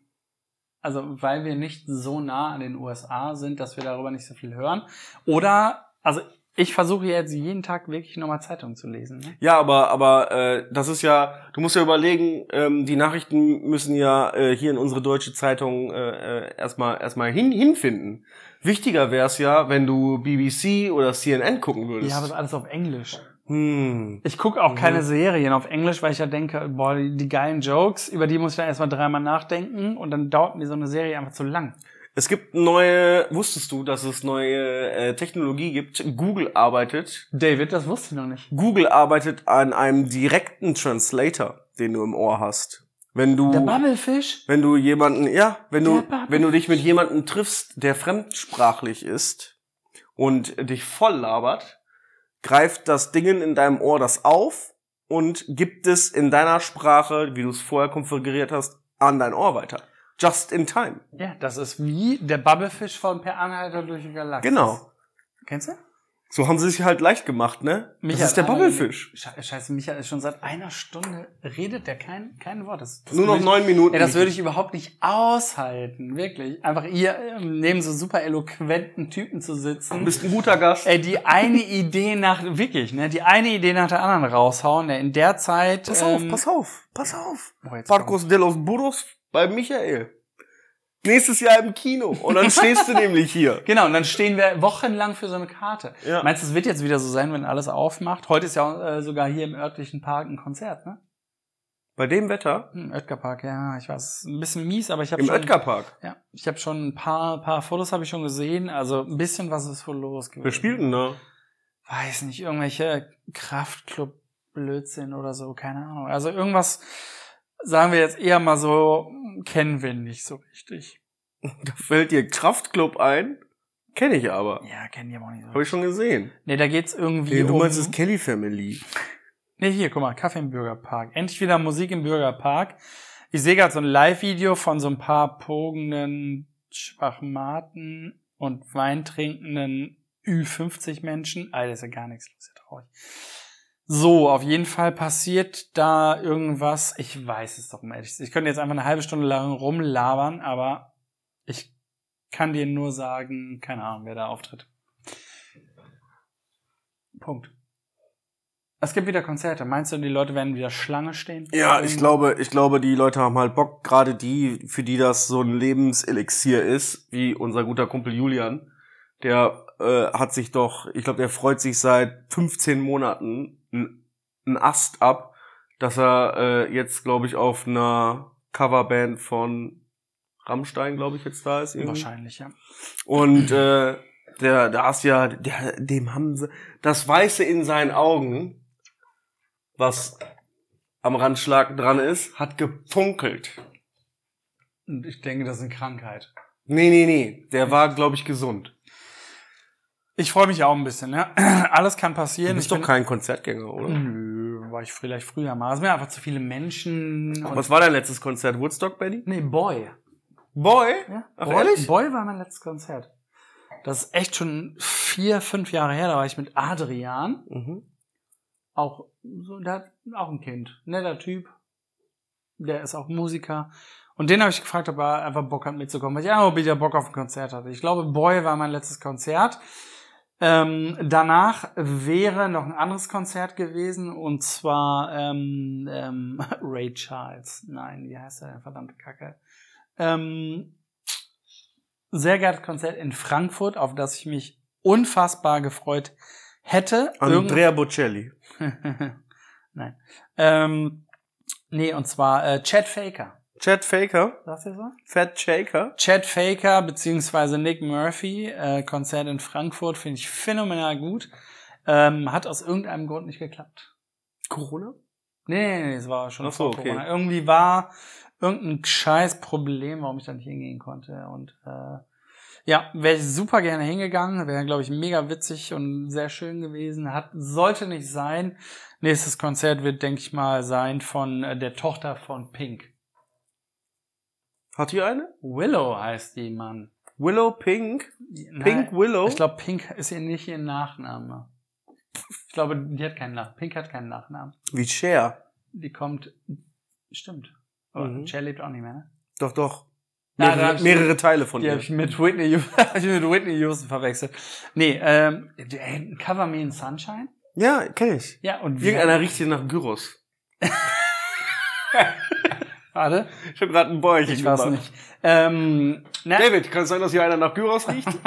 also weil wir nicht so nah an den USA sind, dass wir darüber nicht so viel hören? Oder, also ich versuche jetzt jeden Tag wirklich nochmal Zeitungen zu lesen. Ne? Ja, aber aber äh, das ist ja, du musst ja überlegen, ähm, die Nachrichten müssen ja äh, hier in unsere deutsche Zeitung äh, äh, erstmal erstmal hin, hinfinden. Wichtiger wäre es ja, wenn du BBC oder CNN gucken würdest. Ja, aber das ist alles auf Englisch. Hm. Ich gucke auch keine Mhm. Serien auf Englisch, weil ich ja denke, boah, die, die geilen Jokes, über die muss ich dann erstmal dreimal nachdenken und dann dauert mir so eine Serie einfach zu lang. Es gibt neue, wusstest du, dass es neue äh, Technologie gibt? Google arbeitet. David, das wusste ich noch nicht. Google arbeitet an einem direkten Translator, den du im Ohr hast. Wenn du Der Bubblefish? wenn du jemanden, ja, wenn du, wenn du dich mit jemandem triffst, der fremdsprachlich ist und dich voll labert, greift das Dingen in deinem Ohr das auf und gibt es in deiner Sprache, wie du es vorher konfiguriert hast, an dein Ohr weiter. Just in time. Ja, das ist wie der Bubblefish von Per Anhalter durch die Galaxis. Genau. Kennst du? So haben sie sich halt leicht gemacht, ne? Michael das ist der. Sche- Scheiße, Michael ist schon seit einer Stunde, redet der kein, kein Wort. Das, das Nur noch ich- neun Minuten. Ja, das würde ich überhaupt nicht aushalten, wirklich. Einfach ihr ähm, neben so super eloquenten Typen zu Du sitzen. bist ein guter Gast. Ey, die eine Idee nach, wirklich, ne, die eine Idee nach der anderen raushauen, ne, in der Zeit. Pass auf, ähm, pass auf, pass auf. Oh, Marcos de los Burros bei Michael. Nächstes Jahr im Kino. Und dann stehst du nämlich hier. Genau, und dann stehen wir wochenlang für so eine Karte. Ja. Meinst du, es wird jetzt wieder so sein, wenn alles aufmacht? Heute ist ja äh, sogar hier im örtlichen Park ein Konzert, ne? Bei dem Wetter? Hm, Oetker-Park, ja, ich weiß, ein bisschen mies, aber ich habe Im schon, Oetker-Park. ja, ich habe schon ein paar, paar Fotos habe ich schon gesehen, also ein bisschen was ist wohl los gewesen. Wer spielt denn da? Weiß nicht, irgendwelche Kraftclub-Blödsinn oder so, keine Ahnung. Also irgendwas, sagen wir jetzt eher mal so, kennen wir nicht so richtig. Da fällt dir Kraftclub ein? Kenne ich aber. Ja, kennen die aber auch nicht so. Habe ich schon gesehen. Nee, da geht's irgendwie Nee, du um... meinst das Kelly Family. Nee, hier, guck mal, Kaffee im Bürgerpark. Endlich wieder Musik im Bürgerpark. Ich sehe gerade so ein Live-Video von so ein paar pogenden Schwachmaten und weintrinkenden Ü50 Menschen. Alter, ist ja gar nichts los, ja traurig. So, auf jeden Fall passiert da irgendwas. Ich weiß es doch, sein. Ich könnte jetzt einfach eine halbe Stunde lang rumlabern, aber ich kann dir nur sagen, keine Ahnung, wer da auftritt. Punkt. Es gibt wieder Konzerte. Meinst du, die Leute werden wieder Schlange stehen? Ja, ich glaube, ich glaube, die Leute haben halt Bock, gerade die, für die das so ein Lebenselixier ist, wie unser guter Kumpel Julian. Der äh, hat sich doch, ich glaube, der freut sich seit 15 Monaten einen Ast ab, dass er äh, jetzt, glaube ich, auf einer Coverband von Rammstein, glaube ich, jetzt da ist. irgendwie. Wahrscheinlich, ja. Und äh, der, da ist ja, der, dem haben sie das Weiße in seinen Augen, was am Randschlag dran ist, hat gefunkelt. Und ich denke, das ist eine Krankheit. Nee, nee, nee. Der war, glaube ich, gesund. Ich freue mich auch ein bisschen, ja. Alles kann Du passieren. bist Ich doch bin- kein Konzertgänger, oder? Nö, war ich vielleicht früher mal. Es sind mir einfach zu viele Menschen. Was war dein letztes Konzert? Woodstock, Benny? Nee, Boy. Boy? Ja? Ach, Boy, ehrlich? Boy war mein letztes Konzert. Das ist echt schon vier, fünf Jahre her. Da war ich mit Adrian. Mhm. Auch, so, der hat auch ein Kind. Netter Typ. Der ist auch Musiker. Und den habe ich gefragt, ob er einfach Bock hat mitzukommen, weil ich einfach wieder Bock auf ein Konzert hatte. Ich glaube, Boy war mein letztes Konzert. Ähm, danach wäre noch ein anderes Konzert gewesen und zwar ähm, ähm, Ray Charles. Nein, wie heißt er denn? Verdammte Kacke. Ähm, sehr geiles Konzert in Frankfurt, auf das ich mich unfassbar gefreut hätte. Irgend- Andrea Bocelli. Nein. Ähm, nee, und zwar äh, Chad Faker. Chad Faker. Sagst du so? Fat Shaker. Chad Faker beziehungsweise Nick Murphy, äh, Konzert in Frankfurt, finde ich phänomenal gut. Ähm, hat aus irgendeinem Grund nicht geklappt. Corona? Nee, nee, nee, es war schon Ach so, vor okay. Corona. Irgendwie war irgendein scheiß Problem, warum ich da nicht hingehen konnte. Und äh, ja, wäre ich super gerne hingegangen. Wäre, glaube ich, mega witzig und sehr schön gewesen. Hat, sollte nicht sein. Nächstes Konzert wird, denke ich mal, sein von äh, der Tochter von Pink. Hat die eine? Willow heißt die, Mann. Willow Pink. Nein, Pink Willow. Ich glaube, Pink ist ihr nicht ihr Nachname. Ich glaube, die hat keinen Nachnamen. Pink hat keinen Nachnamen. Wie Cher. Die kommt. Stimmt. Aber Mhm. Cher lebt auch nicht mehr, ne? Doch, doch. Ja, da Mehrere, ich- mehrere Teile von Die ihr. habe ich mit Whitney, hab ich mit Whitney Houston verwechselt. Nee, ähm, Cover Me in Sunshine? Ja, kenn ich. Ja, und wie- Irgendeiner riecht hier nach Gyros. Warte, Ich habe gerade ein Bäuerchen ich weiß nicht. Ähm, na, David, kann es sein, dass hier einer nach Gyros riecht?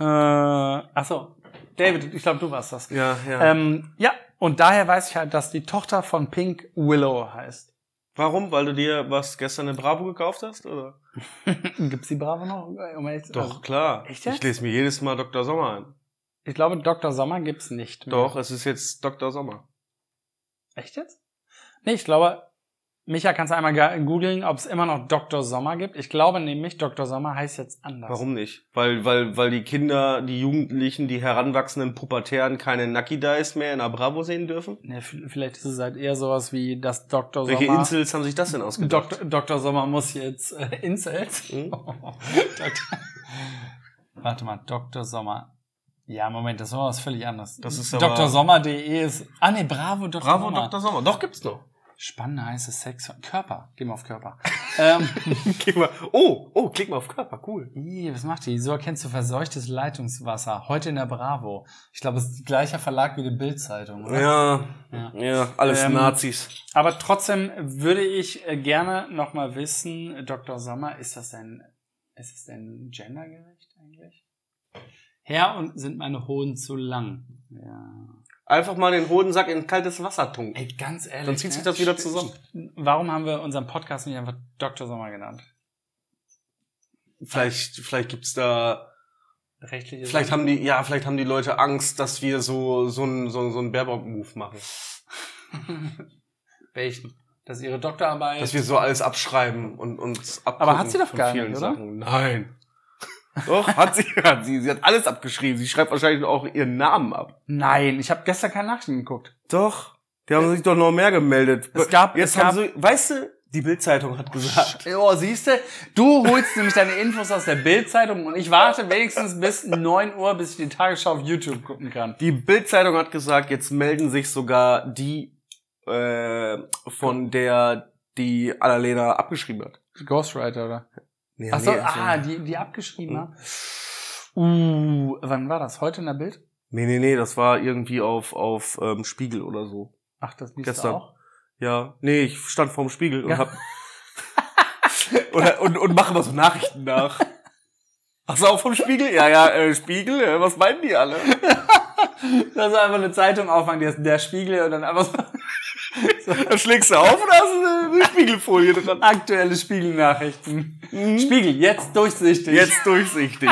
äh, ach so. David, ich glaube, du warst das. ja, ja. Ähm, ja, und daher weiß ich halt, dass die Tochter von Pink Willow heißt. Warum? Weil du dir was gestern in Bravo gekauft hast, oder? Gibt's die Bravo noch? Um Doch, klar. Echt jetzt? Ich lese mir jedes Mal Dr. Sommer an. Ich glaube, Dr. Sommer gibt's nicht mehr. Doch, es ist jetzt Dr. Sommer. Echt jetzt? Nee, ich glaube, Micha, kannst du einmal googeln, ob es immer noch Dr. Sommer gibt? Ich glaube nämlich, Dr. Sommer heißt jetzt anders. Warum nicht? Weil, weil, weil die Kinder, die Jugendlichen, die heranwachsenden Pubertären keine Nucky Dice mehr in der Bravo sehen dürfen? Nee, vielleicht ist es halt eher sowas wie das Dr. Welche Sommer. Insels haben sich das denn ausgedacht? Dr. Dr. Sommer muss jetzt äh, Incels. Hm? Dr. Warte mal, Dr. Sommer. Ja, Moment, das war was völlig anderes. Das ist aber- DrSommer.de ist. Ah, nee, Bravo, Dr. Bravo, Sommer. Dr. Sommer. Doch, gibt's noch. Spannende heiße Sex. Körper. Geh mal auf Körper. ähm, Klick mal. Oh, oh, klick mal auf Körper. Cool. Ih, was macht die? So erkennst du verseuchtes Leitungswasser. Heute in der Bravo. Ich glaube, es ist gleicher Verlag wie die Bild-Zeitung, oder? Ja, Ja. ja, alles Ähm, Nazis. Aber trotzdem würde ich äh, gerne noch mal wissen, Dr. Sommer, ist das denn, ist es denn gendergerecht eigentlich? Herr und sind meine Hoden zu lang? Ja. Einfach mal den Hodensack in kaltes Wasser tunken. Ey, ganz ehrlich. Dann zieht ne? sich das wieder zusammen. Warum haben wir unseren Podcast nicht einfach Dr. Sommer genannt? Vielleicht, vielleicht gibt's da, Rechtliche vielleicht Sachen? haben die, ja, vielleicht haben die Leute Angst, dass wir so, so ein, so, so ein Baerbock-Move machen. Welchen? Dass ihre Doktorarbeit. Dass wir so alles abschreiben und uns abgucken Aber hat sie doch gar vielen nicht, oder? Sachen. Nein. Doch, hat sie, hat sie. Sie hat alles abgeschrieben. Sie schreibt wahrscheinlich auch ihren Namen ab. Nein, ich habe gestern keine Nachrichten geguckt. Doch. Die haben sich doch noch mehr gemeldet. Es gab- Jetzt es haben gab- sie, weißt du, die Bildzeitung hat gesagt. Oh, siehste, du holst nämlich deine Infos aus der Bildzeitung und ich warte wenigstens bis 9 Uhr, bis ich die Tagesschau auf YouTube gucken kann. Die Bildzeitung hat gesagt, jetzt melden sich sogar die äh, von der die Annalena abgeschrieben hat. Ghostwriter, oder? Nee, Achso, nee, also- ah, die, die abgeschrieben Mhm. Uh, wann war das? Heute in der Bild? nee, nee, nee, das war irgendwie auf, auf ähm, Spiegel oder so. Ach, das liest Gestern. du auch? Ja, nee, ich stand vorm Spiegel und Ja. hab und, und, und mache immer so Nachrichten nach. Ach so, auch vom Spiegel? Ja, ja, äh, Spiegel, äh, was meinen die alle? Das ist einfach eine Zeitung aufmachen, die ist der Spiegel und dann einfach so Dann schlägst du auf und hast eine, eine Spiegelfolie dran. aktuelle Spiegelnachrichten. Spiegel, jetzt durchsichtig. Jetzt durchsichtig.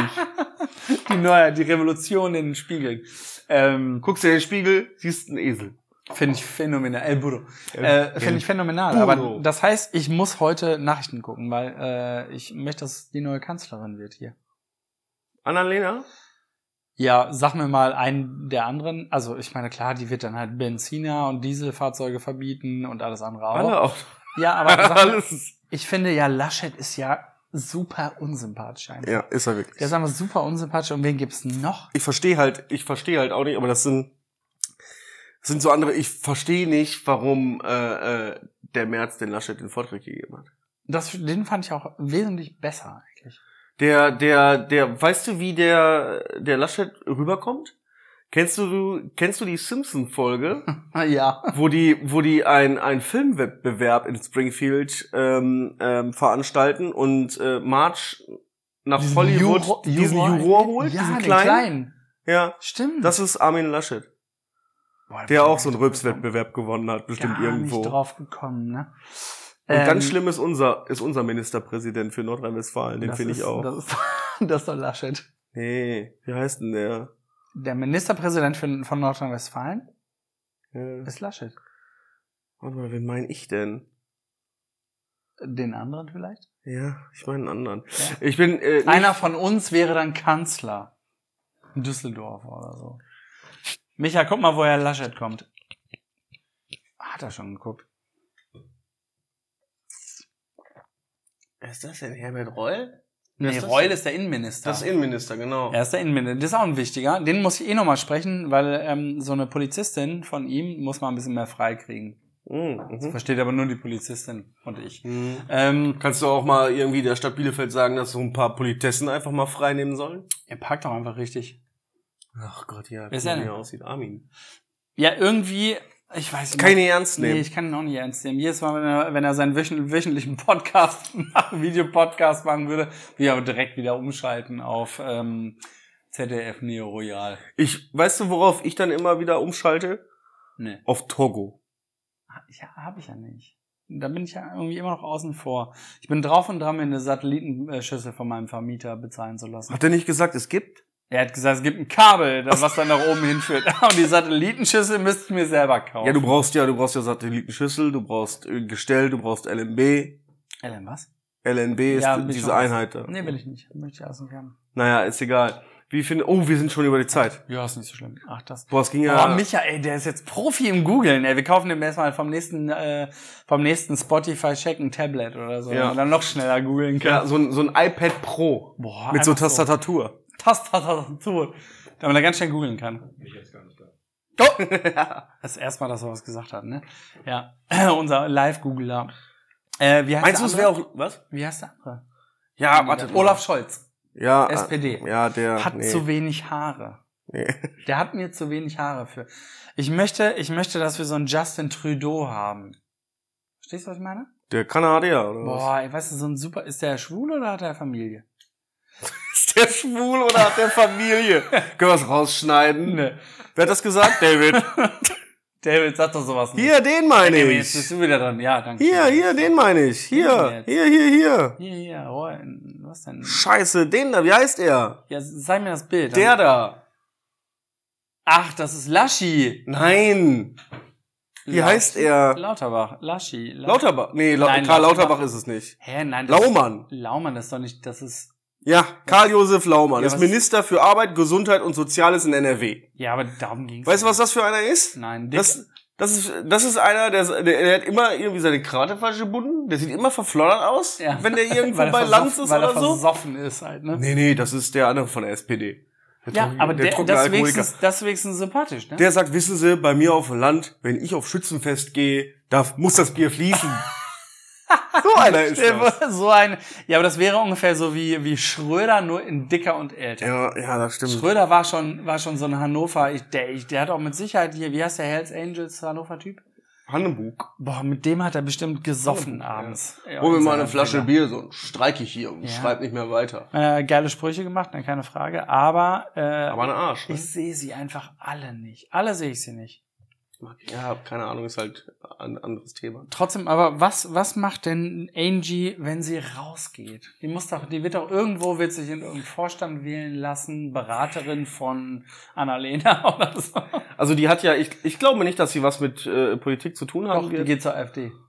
die neue, die Revolution in den Spiegeln. Ähm, Guckst du in den Spiegel, siehst einen Esel. Finde ich phänomenal. El Burro. Äh, Finde ich phänomenal. Burro. Aber das heißt, ich muss heute Nachrichten gucken, weil äh, ich möchte, dass die neue Kanzlerin wird hier. Annalena? Ja, sag mir mal einen der anderen. Also ich meine, klar, die wird dann halt Benziner und Dieselfahrzeuge verbieten und alles andere auch. Alle auch. Ja, aber Alles. ich finde ja, Laschet ist ja super unsympathisch einfach. Ja, ist er wirklich. Der ist einfach super unsympathisch. Und wen gibt's noch? ich verstehe halt, ich verstehe halt auch nicht, aber das sind, das sind so andere, ich verstehe nicht, warum äh, äh, der März den Laschet den Vortrag gegeben hat. Das, den fand ich auch wesentlich besser eigentlich. Der, der, der, weißt du, wie der, der Laschet rüberkommt? Kennst du, kennst du die Simpson-Folge, ja. wo die, wo die ein, ein Filmwettbewerb in Springfield ähm, ähm, veranstalten und äh, March nach Hollywood Juro- diesen Juror- Juror holt, Ja, diesen kleinen. kleinen. Ja, Stimmt. das ist Armin Laschet, Boah, der auch so einen Rülpswettbewerb gewonnen hat, bestimmt gar irgendwo. nicht drauf gekommen, ne? Und Ähm, ganz schlimm ist unser, ist unser Ministerpräsident für Nordrhein-Westfalen, den finde ich auch. Das ist, das ist doch Laschet. Nee, wie heißt denn der? Der Ministerpräsident von, von Nordrhein-Westfalen Ja. ist Laschet. Warte mal, wen meine ich denn? Den anderen vielleicht? Ja, ich meine einen anderen. Ja. Ich bin äh, Einer von uns wäre dann Kanzler. In Düsseldorf oder so. Micha, guck mal, woher Laschet kommt. Hat er schon geguckt. Wer ist das denn? Herbert Reul? Nee, ist Reul denn? ist der Innenminister. Das ist Innenminister, genau. er ist der Innenminister. Das ist auch ein wichtiger. Den muss ich eh nochmal sprechen, weil ähm, so eine Polizistin von ihm muss man ein bisschen mehr freikriegen. Mhm, Das versteht aber nur die Polizistin und ich. Mhm. Ähm, Kannst du auch mal irgendwie der Stadt Bielefeld sagen, dass so ein paar Politessen einfach mal frei nehmen sollen? er packt doch einfach richtig. Ach Gott, ja. Er wie er aussieht. Armin. Ja, irgendwie, ich weiß nicht. Keine ernst Nee, nehmen. ich kann ihn auch nicht ernst nehmen. Jedes Mal, wenn er, wenn er seinen wöchentlichen Podcast Videopodcast machen würde, würde er aber direkt wieder umschalten auf ähm, ZDF Neo Royal. Ich, weißt du, worauf ich dann immer wieder umschalte? Nee. Auf Togo. Ja, habe ich ja nicht. Da bin ich ja irgendwie immer noch außen vor. Ich bin drauf und dran, mir eine Satellitenschüssel von meinem Vermieter bezahlen zu lassen. Hat er nicht gesagt, es gibt? Er hat gesagt, es gibt ein Kabel, das, was dann nach oben hinführt. Und die Satellitenschüssel müsste ich mir selber kaufen. Ja, du brauchst ja, du brauchst ja Satellitenschüssel, du brauchst äh, Gestell, du brauchst LNB. Ellen, was? LNB ist Ja, diese. Einheit da. Nee, will ich nicht. Möchte ich außen haben. Naja, ist egal. Wie finde, oh, wir sind schon über die Zeit. Ja, ist nicht so schlimm. Ach, das. Boah, es ging ja. Oh, Micha, ey, der ist jetzt Profi im Googlen. Ey, wir kaufen dem erstmal vom nächsten, äh, vom nächsten Spotify Check ein Tablet oder so, Ja. damit er noch schneller googeln kann. ja, so ein, so ein iPad Pro. Boah, mit so Tastatur. Tastatur. Damit er ganz schnell googeln kann. Ich jetzt gar nicht da. Das ist erstmal, dass er was gesagt hat, ne? Ja. Unser Live-Googler. Äh, wie heißt Meinst du, es wäre auch, was? Wie heißt der andere? Ja, warte. Olaf Scholz. Ja, SPD. äh, Ja, der. Hat nee. zu wenig Haare. nee. Der hat mir zu wenig Haare für. Ich möchte, ich möchte, dass wir so einen Justin Trudeau haben. Verstehst du, was ich meine? Der Kanadier, oder was? Boah, ey, weißt du, so ein super, ist der schwul oder hat er Familie? Ist der schwul oder hat der Familie? Können wir es rausschneiden? Ne. Wer hat das gesagt? David. David, sag doch sowas nicht. Hier, den meine Nee, jetzt ich. bist du wieder dran. Ja, danke. Hier, hier, den meine ich. Hier, hier, hier, hier. Hier, hier, oh, was denn? Scheiße, den da, wie heißt er? Ja, zeig mir das Bild. Der da. Ach, das ist Laschi. Nein. Wie Laschi. heißt er? Lauterbach. Laschi. La Lauterbach. Nee, La Nein, Karl Lauterbach. Lauterbach ist es nicht. Hä, nein. Laumann. Laumann, das ist doch nicht, das ist, Ja, Karl-Josef Laumann Ja, ist Minister für Arbeit, Gesundheit und Soziales in NRW. ja, aber darum ging's. Weißt du, was das für einer ist? Nein, Dick, Das, das ist, das ist einer, der, der, der hat immer irgendwie seine Krawatte falsch gebunden. Der sieht immer verfloddert aus, Ja. wenn der irgendwo er bei Lanz ist weil er oder so. versoffen ist halt, ne? Nee, nee, das ist der andere von der SPD. Der Ja, trocken- aber der, trockene das, wenigstens, das wenigstens sympathisch, ne? Der sagt, wissen Sie, bei mir auf dem Land, wenn ich auf Schützenfest gehe, da muss das Bier fließen. so einer ist das. so ein, ja, aber das wäre ungefähr so wie, wie Schröder, nur in dicker und älter. Ja, ja, das stimmt. Schröder war schon, war schon so ein Hannover, ich, der, ich, der hat auch mit Sicherheit hier, wie heißt der Hells Angels Hannover-Typ? Hannebug. Boah, mit dem hat er bestimmt gesoffen Hannebuch, abends. Ja, Hol mir mal eine Flasche. Bier, so streik ich hier und Ja. schreib nicht mehr weiter. Äh, geile Sprüche gemacht, ne, keine Frage. Aber, äh, Aber ein Arsch. Ne? ich sehe sie einfach alle nicht. Alle sehe ich sie nicht. Ja, keine Ahnung, ist halt ein anderes Thema. Trotzdem, aber was, was macht denn Angie, wenn sie rausgeht? Die muss doch, die wird doch irgendwo, wird sich in irgendeinen Vorstand wählen lassen, Beraterin von Annalena oder so. Also die hat ja, ich, ich glaube nicht, dass sie was mit äh, Politik zu tun haben Doch, die wird. geht zur AfD.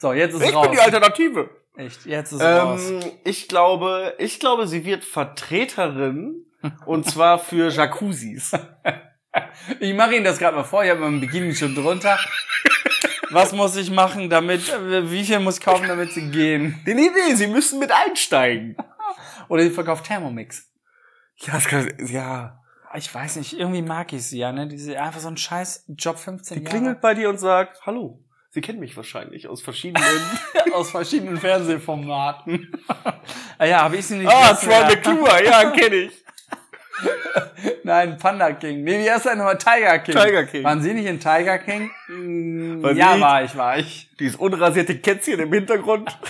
So, jetzt ist Ich raus. bin die Alternative. Echt, jetzt ist raus. Ähm, ich glaube, ich glaube, sie wird Vertreterin und zwar für Jacuzzis. Ich mache Ihnen das gerade mal vor, ich habe mein Bikini schon drunter. Was muss ich machen, damit, wie viel muss ich kaufen, damit sie gehen? Nee, nee, nee, sie müssen mit einsteigen. Oder sie verkauft Thermomix. Ja, das kann, ja. Ich weiß nicht, irgendwie mag ich sie ja, ne? Diese, einfach so ein scheiß Job 15 Die Jahre. klingelt bei dir und sagt, hallo. Sie kennen mich wahrscheinlich aus verschiedenen. aus verschiedenen Fernsehformaten. ah ja, habe ich sie nicht ah, ja. McClure, ja, kenne ich. Nein, Panda King. Nee, wie erst eine Nummer Tiger King. Tiger King. Waren Sie nicht in Tiger King? War ja, sie? war ich, war ich. Dieses unrasierte Kätzchen im Hintergrund.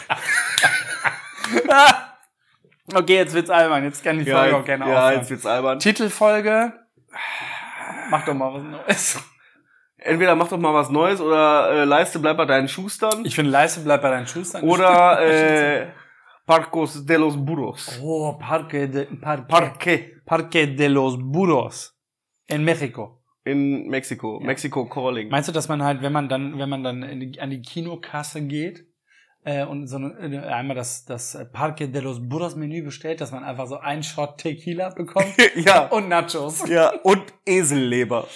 Okay, jetzt wird's albern. Jetzt kann die Folge auch gerne ja, aufhören. jetzt wird's albern. Titelfolge. Mach doch mal was Neues. Entweder mach doch mal was Neues oder äh, Leiste bleibt bei deinen Schustern. Ich finde, Leiste bleibt bei deinen Schustern. oder äh, Parcos de los Burros. Oh, Parque de, Parque, Parque Parque de los Burros. In Mexiko. in Mexiko. Mexico Calling. Meinst du, dass man halt, wenn man dann, wenn man dann in die, an die Kinokasse geht äh, und so eine, äh, einmal das, das Parque de los Burros Menü bestellt, dass man einfach so einen Shot Tequila bekommt ja. und Nachos? ja, und Eselleber.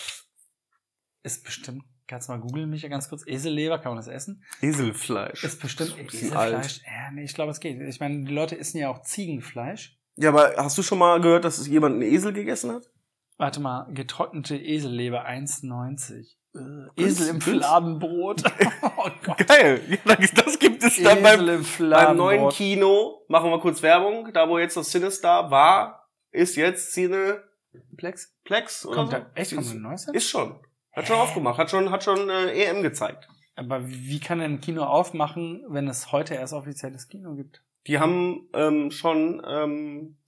Ist bestimmt, kannst du mal googeln, mich ganz kurz, Eselleber, kann man das essen? Eselfleisch. Ist bestimmt alt. Eselfleisch. Ja, nee, ich glaube, es geht. Ich meine, die Leute essen ja auch Ziegenfleisch. Ja, aber hast du schon mal gehört, dass jemand einen Esel gegessen hat? Warte mal, getrocknete Eselleber 1,90. Äh, Esel im Fladenbrot. oh Gott. Geil. Ja, das gibt es dann beim, im beim neuen Kino. Machen wir kurz Werbung. Da, wo jetzt das Cinestar war, ist jetzt Cineplex Plex oder Kommt so? da, echt, kommt da ein neues? Ist schon. Hat schon aufgemacht. Hat schon, hat schon äh, EM gezeigt. Aber wie kann denn ein Kino aufmachen, wenn es heute erst offizielles Kino gibt? Die haben ähm, schon, ähm,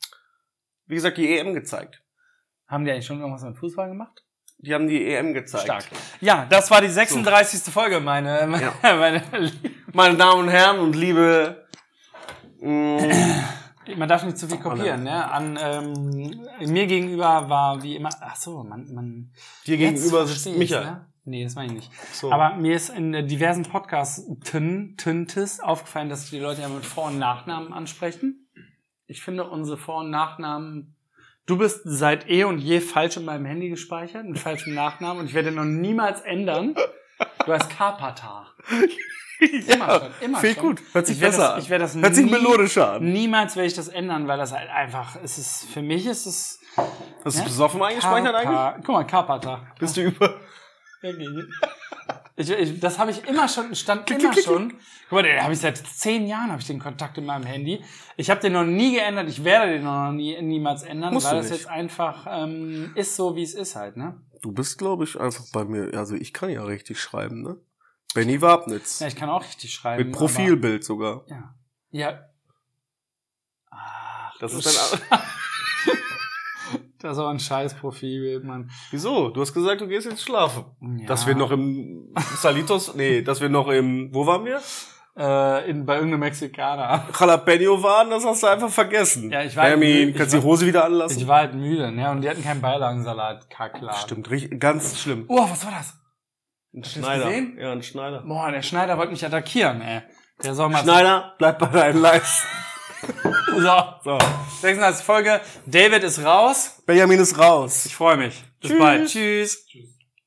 wie gesagt, die EM gezeigt. Haben die eigentlich schon irgendwas mit Fußball gemacht? Die haben die EM gezeigt. Stark. Ja, das war die 36. Folge, meine, meine, Ja. meine Meine Damen und Herren und liebe mh, Man darf nicht zu viel kopieren, ne? An ähm, mir gegenüber war wie immer. Ach so, man, man. dir gegenüber sitzt Michael. Ne? Nee, das meine ich nicht. So. Aber mir ist in äh, diversen Podcasts-Tün, Tüntis aufgefallen, dass die Leute ja mit Vor- und Nachnamen ansprechen. Ich finde unsere Vor- und Nachnamen. Du bist seit eh und je falsch in meinem Handy gespeichert, mit falschem Nachnamen, und ich werde noch niemals ändern. Du heißt Carpata. Immer schon, immer viel schon. gut. Hört sich besser das- an. ich werde das Hört sich nie- melodischer an. Niemals werde ich das ändern, weil das halt einfach, es ist, für mich ist es. Hast du Ja? besoffen eingespeichert eigentlich? Karpa- Guck mal, Carpata. Bist du über... Ich, ich, das habe ich immer schon, stand immer schon. Guck mal, den habe ich seit zehn Jahren habe ich den Kontakt in meinem Handy. Ich habe den noch nie geändert. Ich werde den noch nie, niemals ändern, Musst weil das nicht. jetzt einfach ähm, ist so, wie es ist halt. Ne? Du bist, glaube ich, einfach bei mir. Also ich kann ja richtig schreiben, ne? Benny Wabnitz. Ja, ich kann auch richtig schreiben. Mit Profilbild sogar. Aber, ja. Ja. Ach, Das ist dann. Das ist aber ein scheiß Profilbild, Mann. Wieso? Du hast gesagt, du gehst jetzt schlafen. Ja. Dass wir noch im Salitos, nee, dass wir noch im, wo waren wir? äh, in, bei irgendeinem Mexikaner. Jalapeno waren, das hast du einfach vergessen. Ja, ich war- Benjamin, ich kannst du war- die Hose wieder anlassen? Ich war halt müde, ne? Und die hatten keinen Beilagensalat, kackladen. Stimmt, richtig, ganz schlimm. Oh, was war das? Ein du Schneider. gesehen? Ja, ein Schneider. Boah, der Schneider wollte mich attackieren, ey. Der soll mal. Schneider, bleib bei deinen Leisten. So, So. 36 Folge. David ist raus. Benjamin ist raus. Ich freue mich. Bis Tschüss. bald. Tschüss. Tschüss.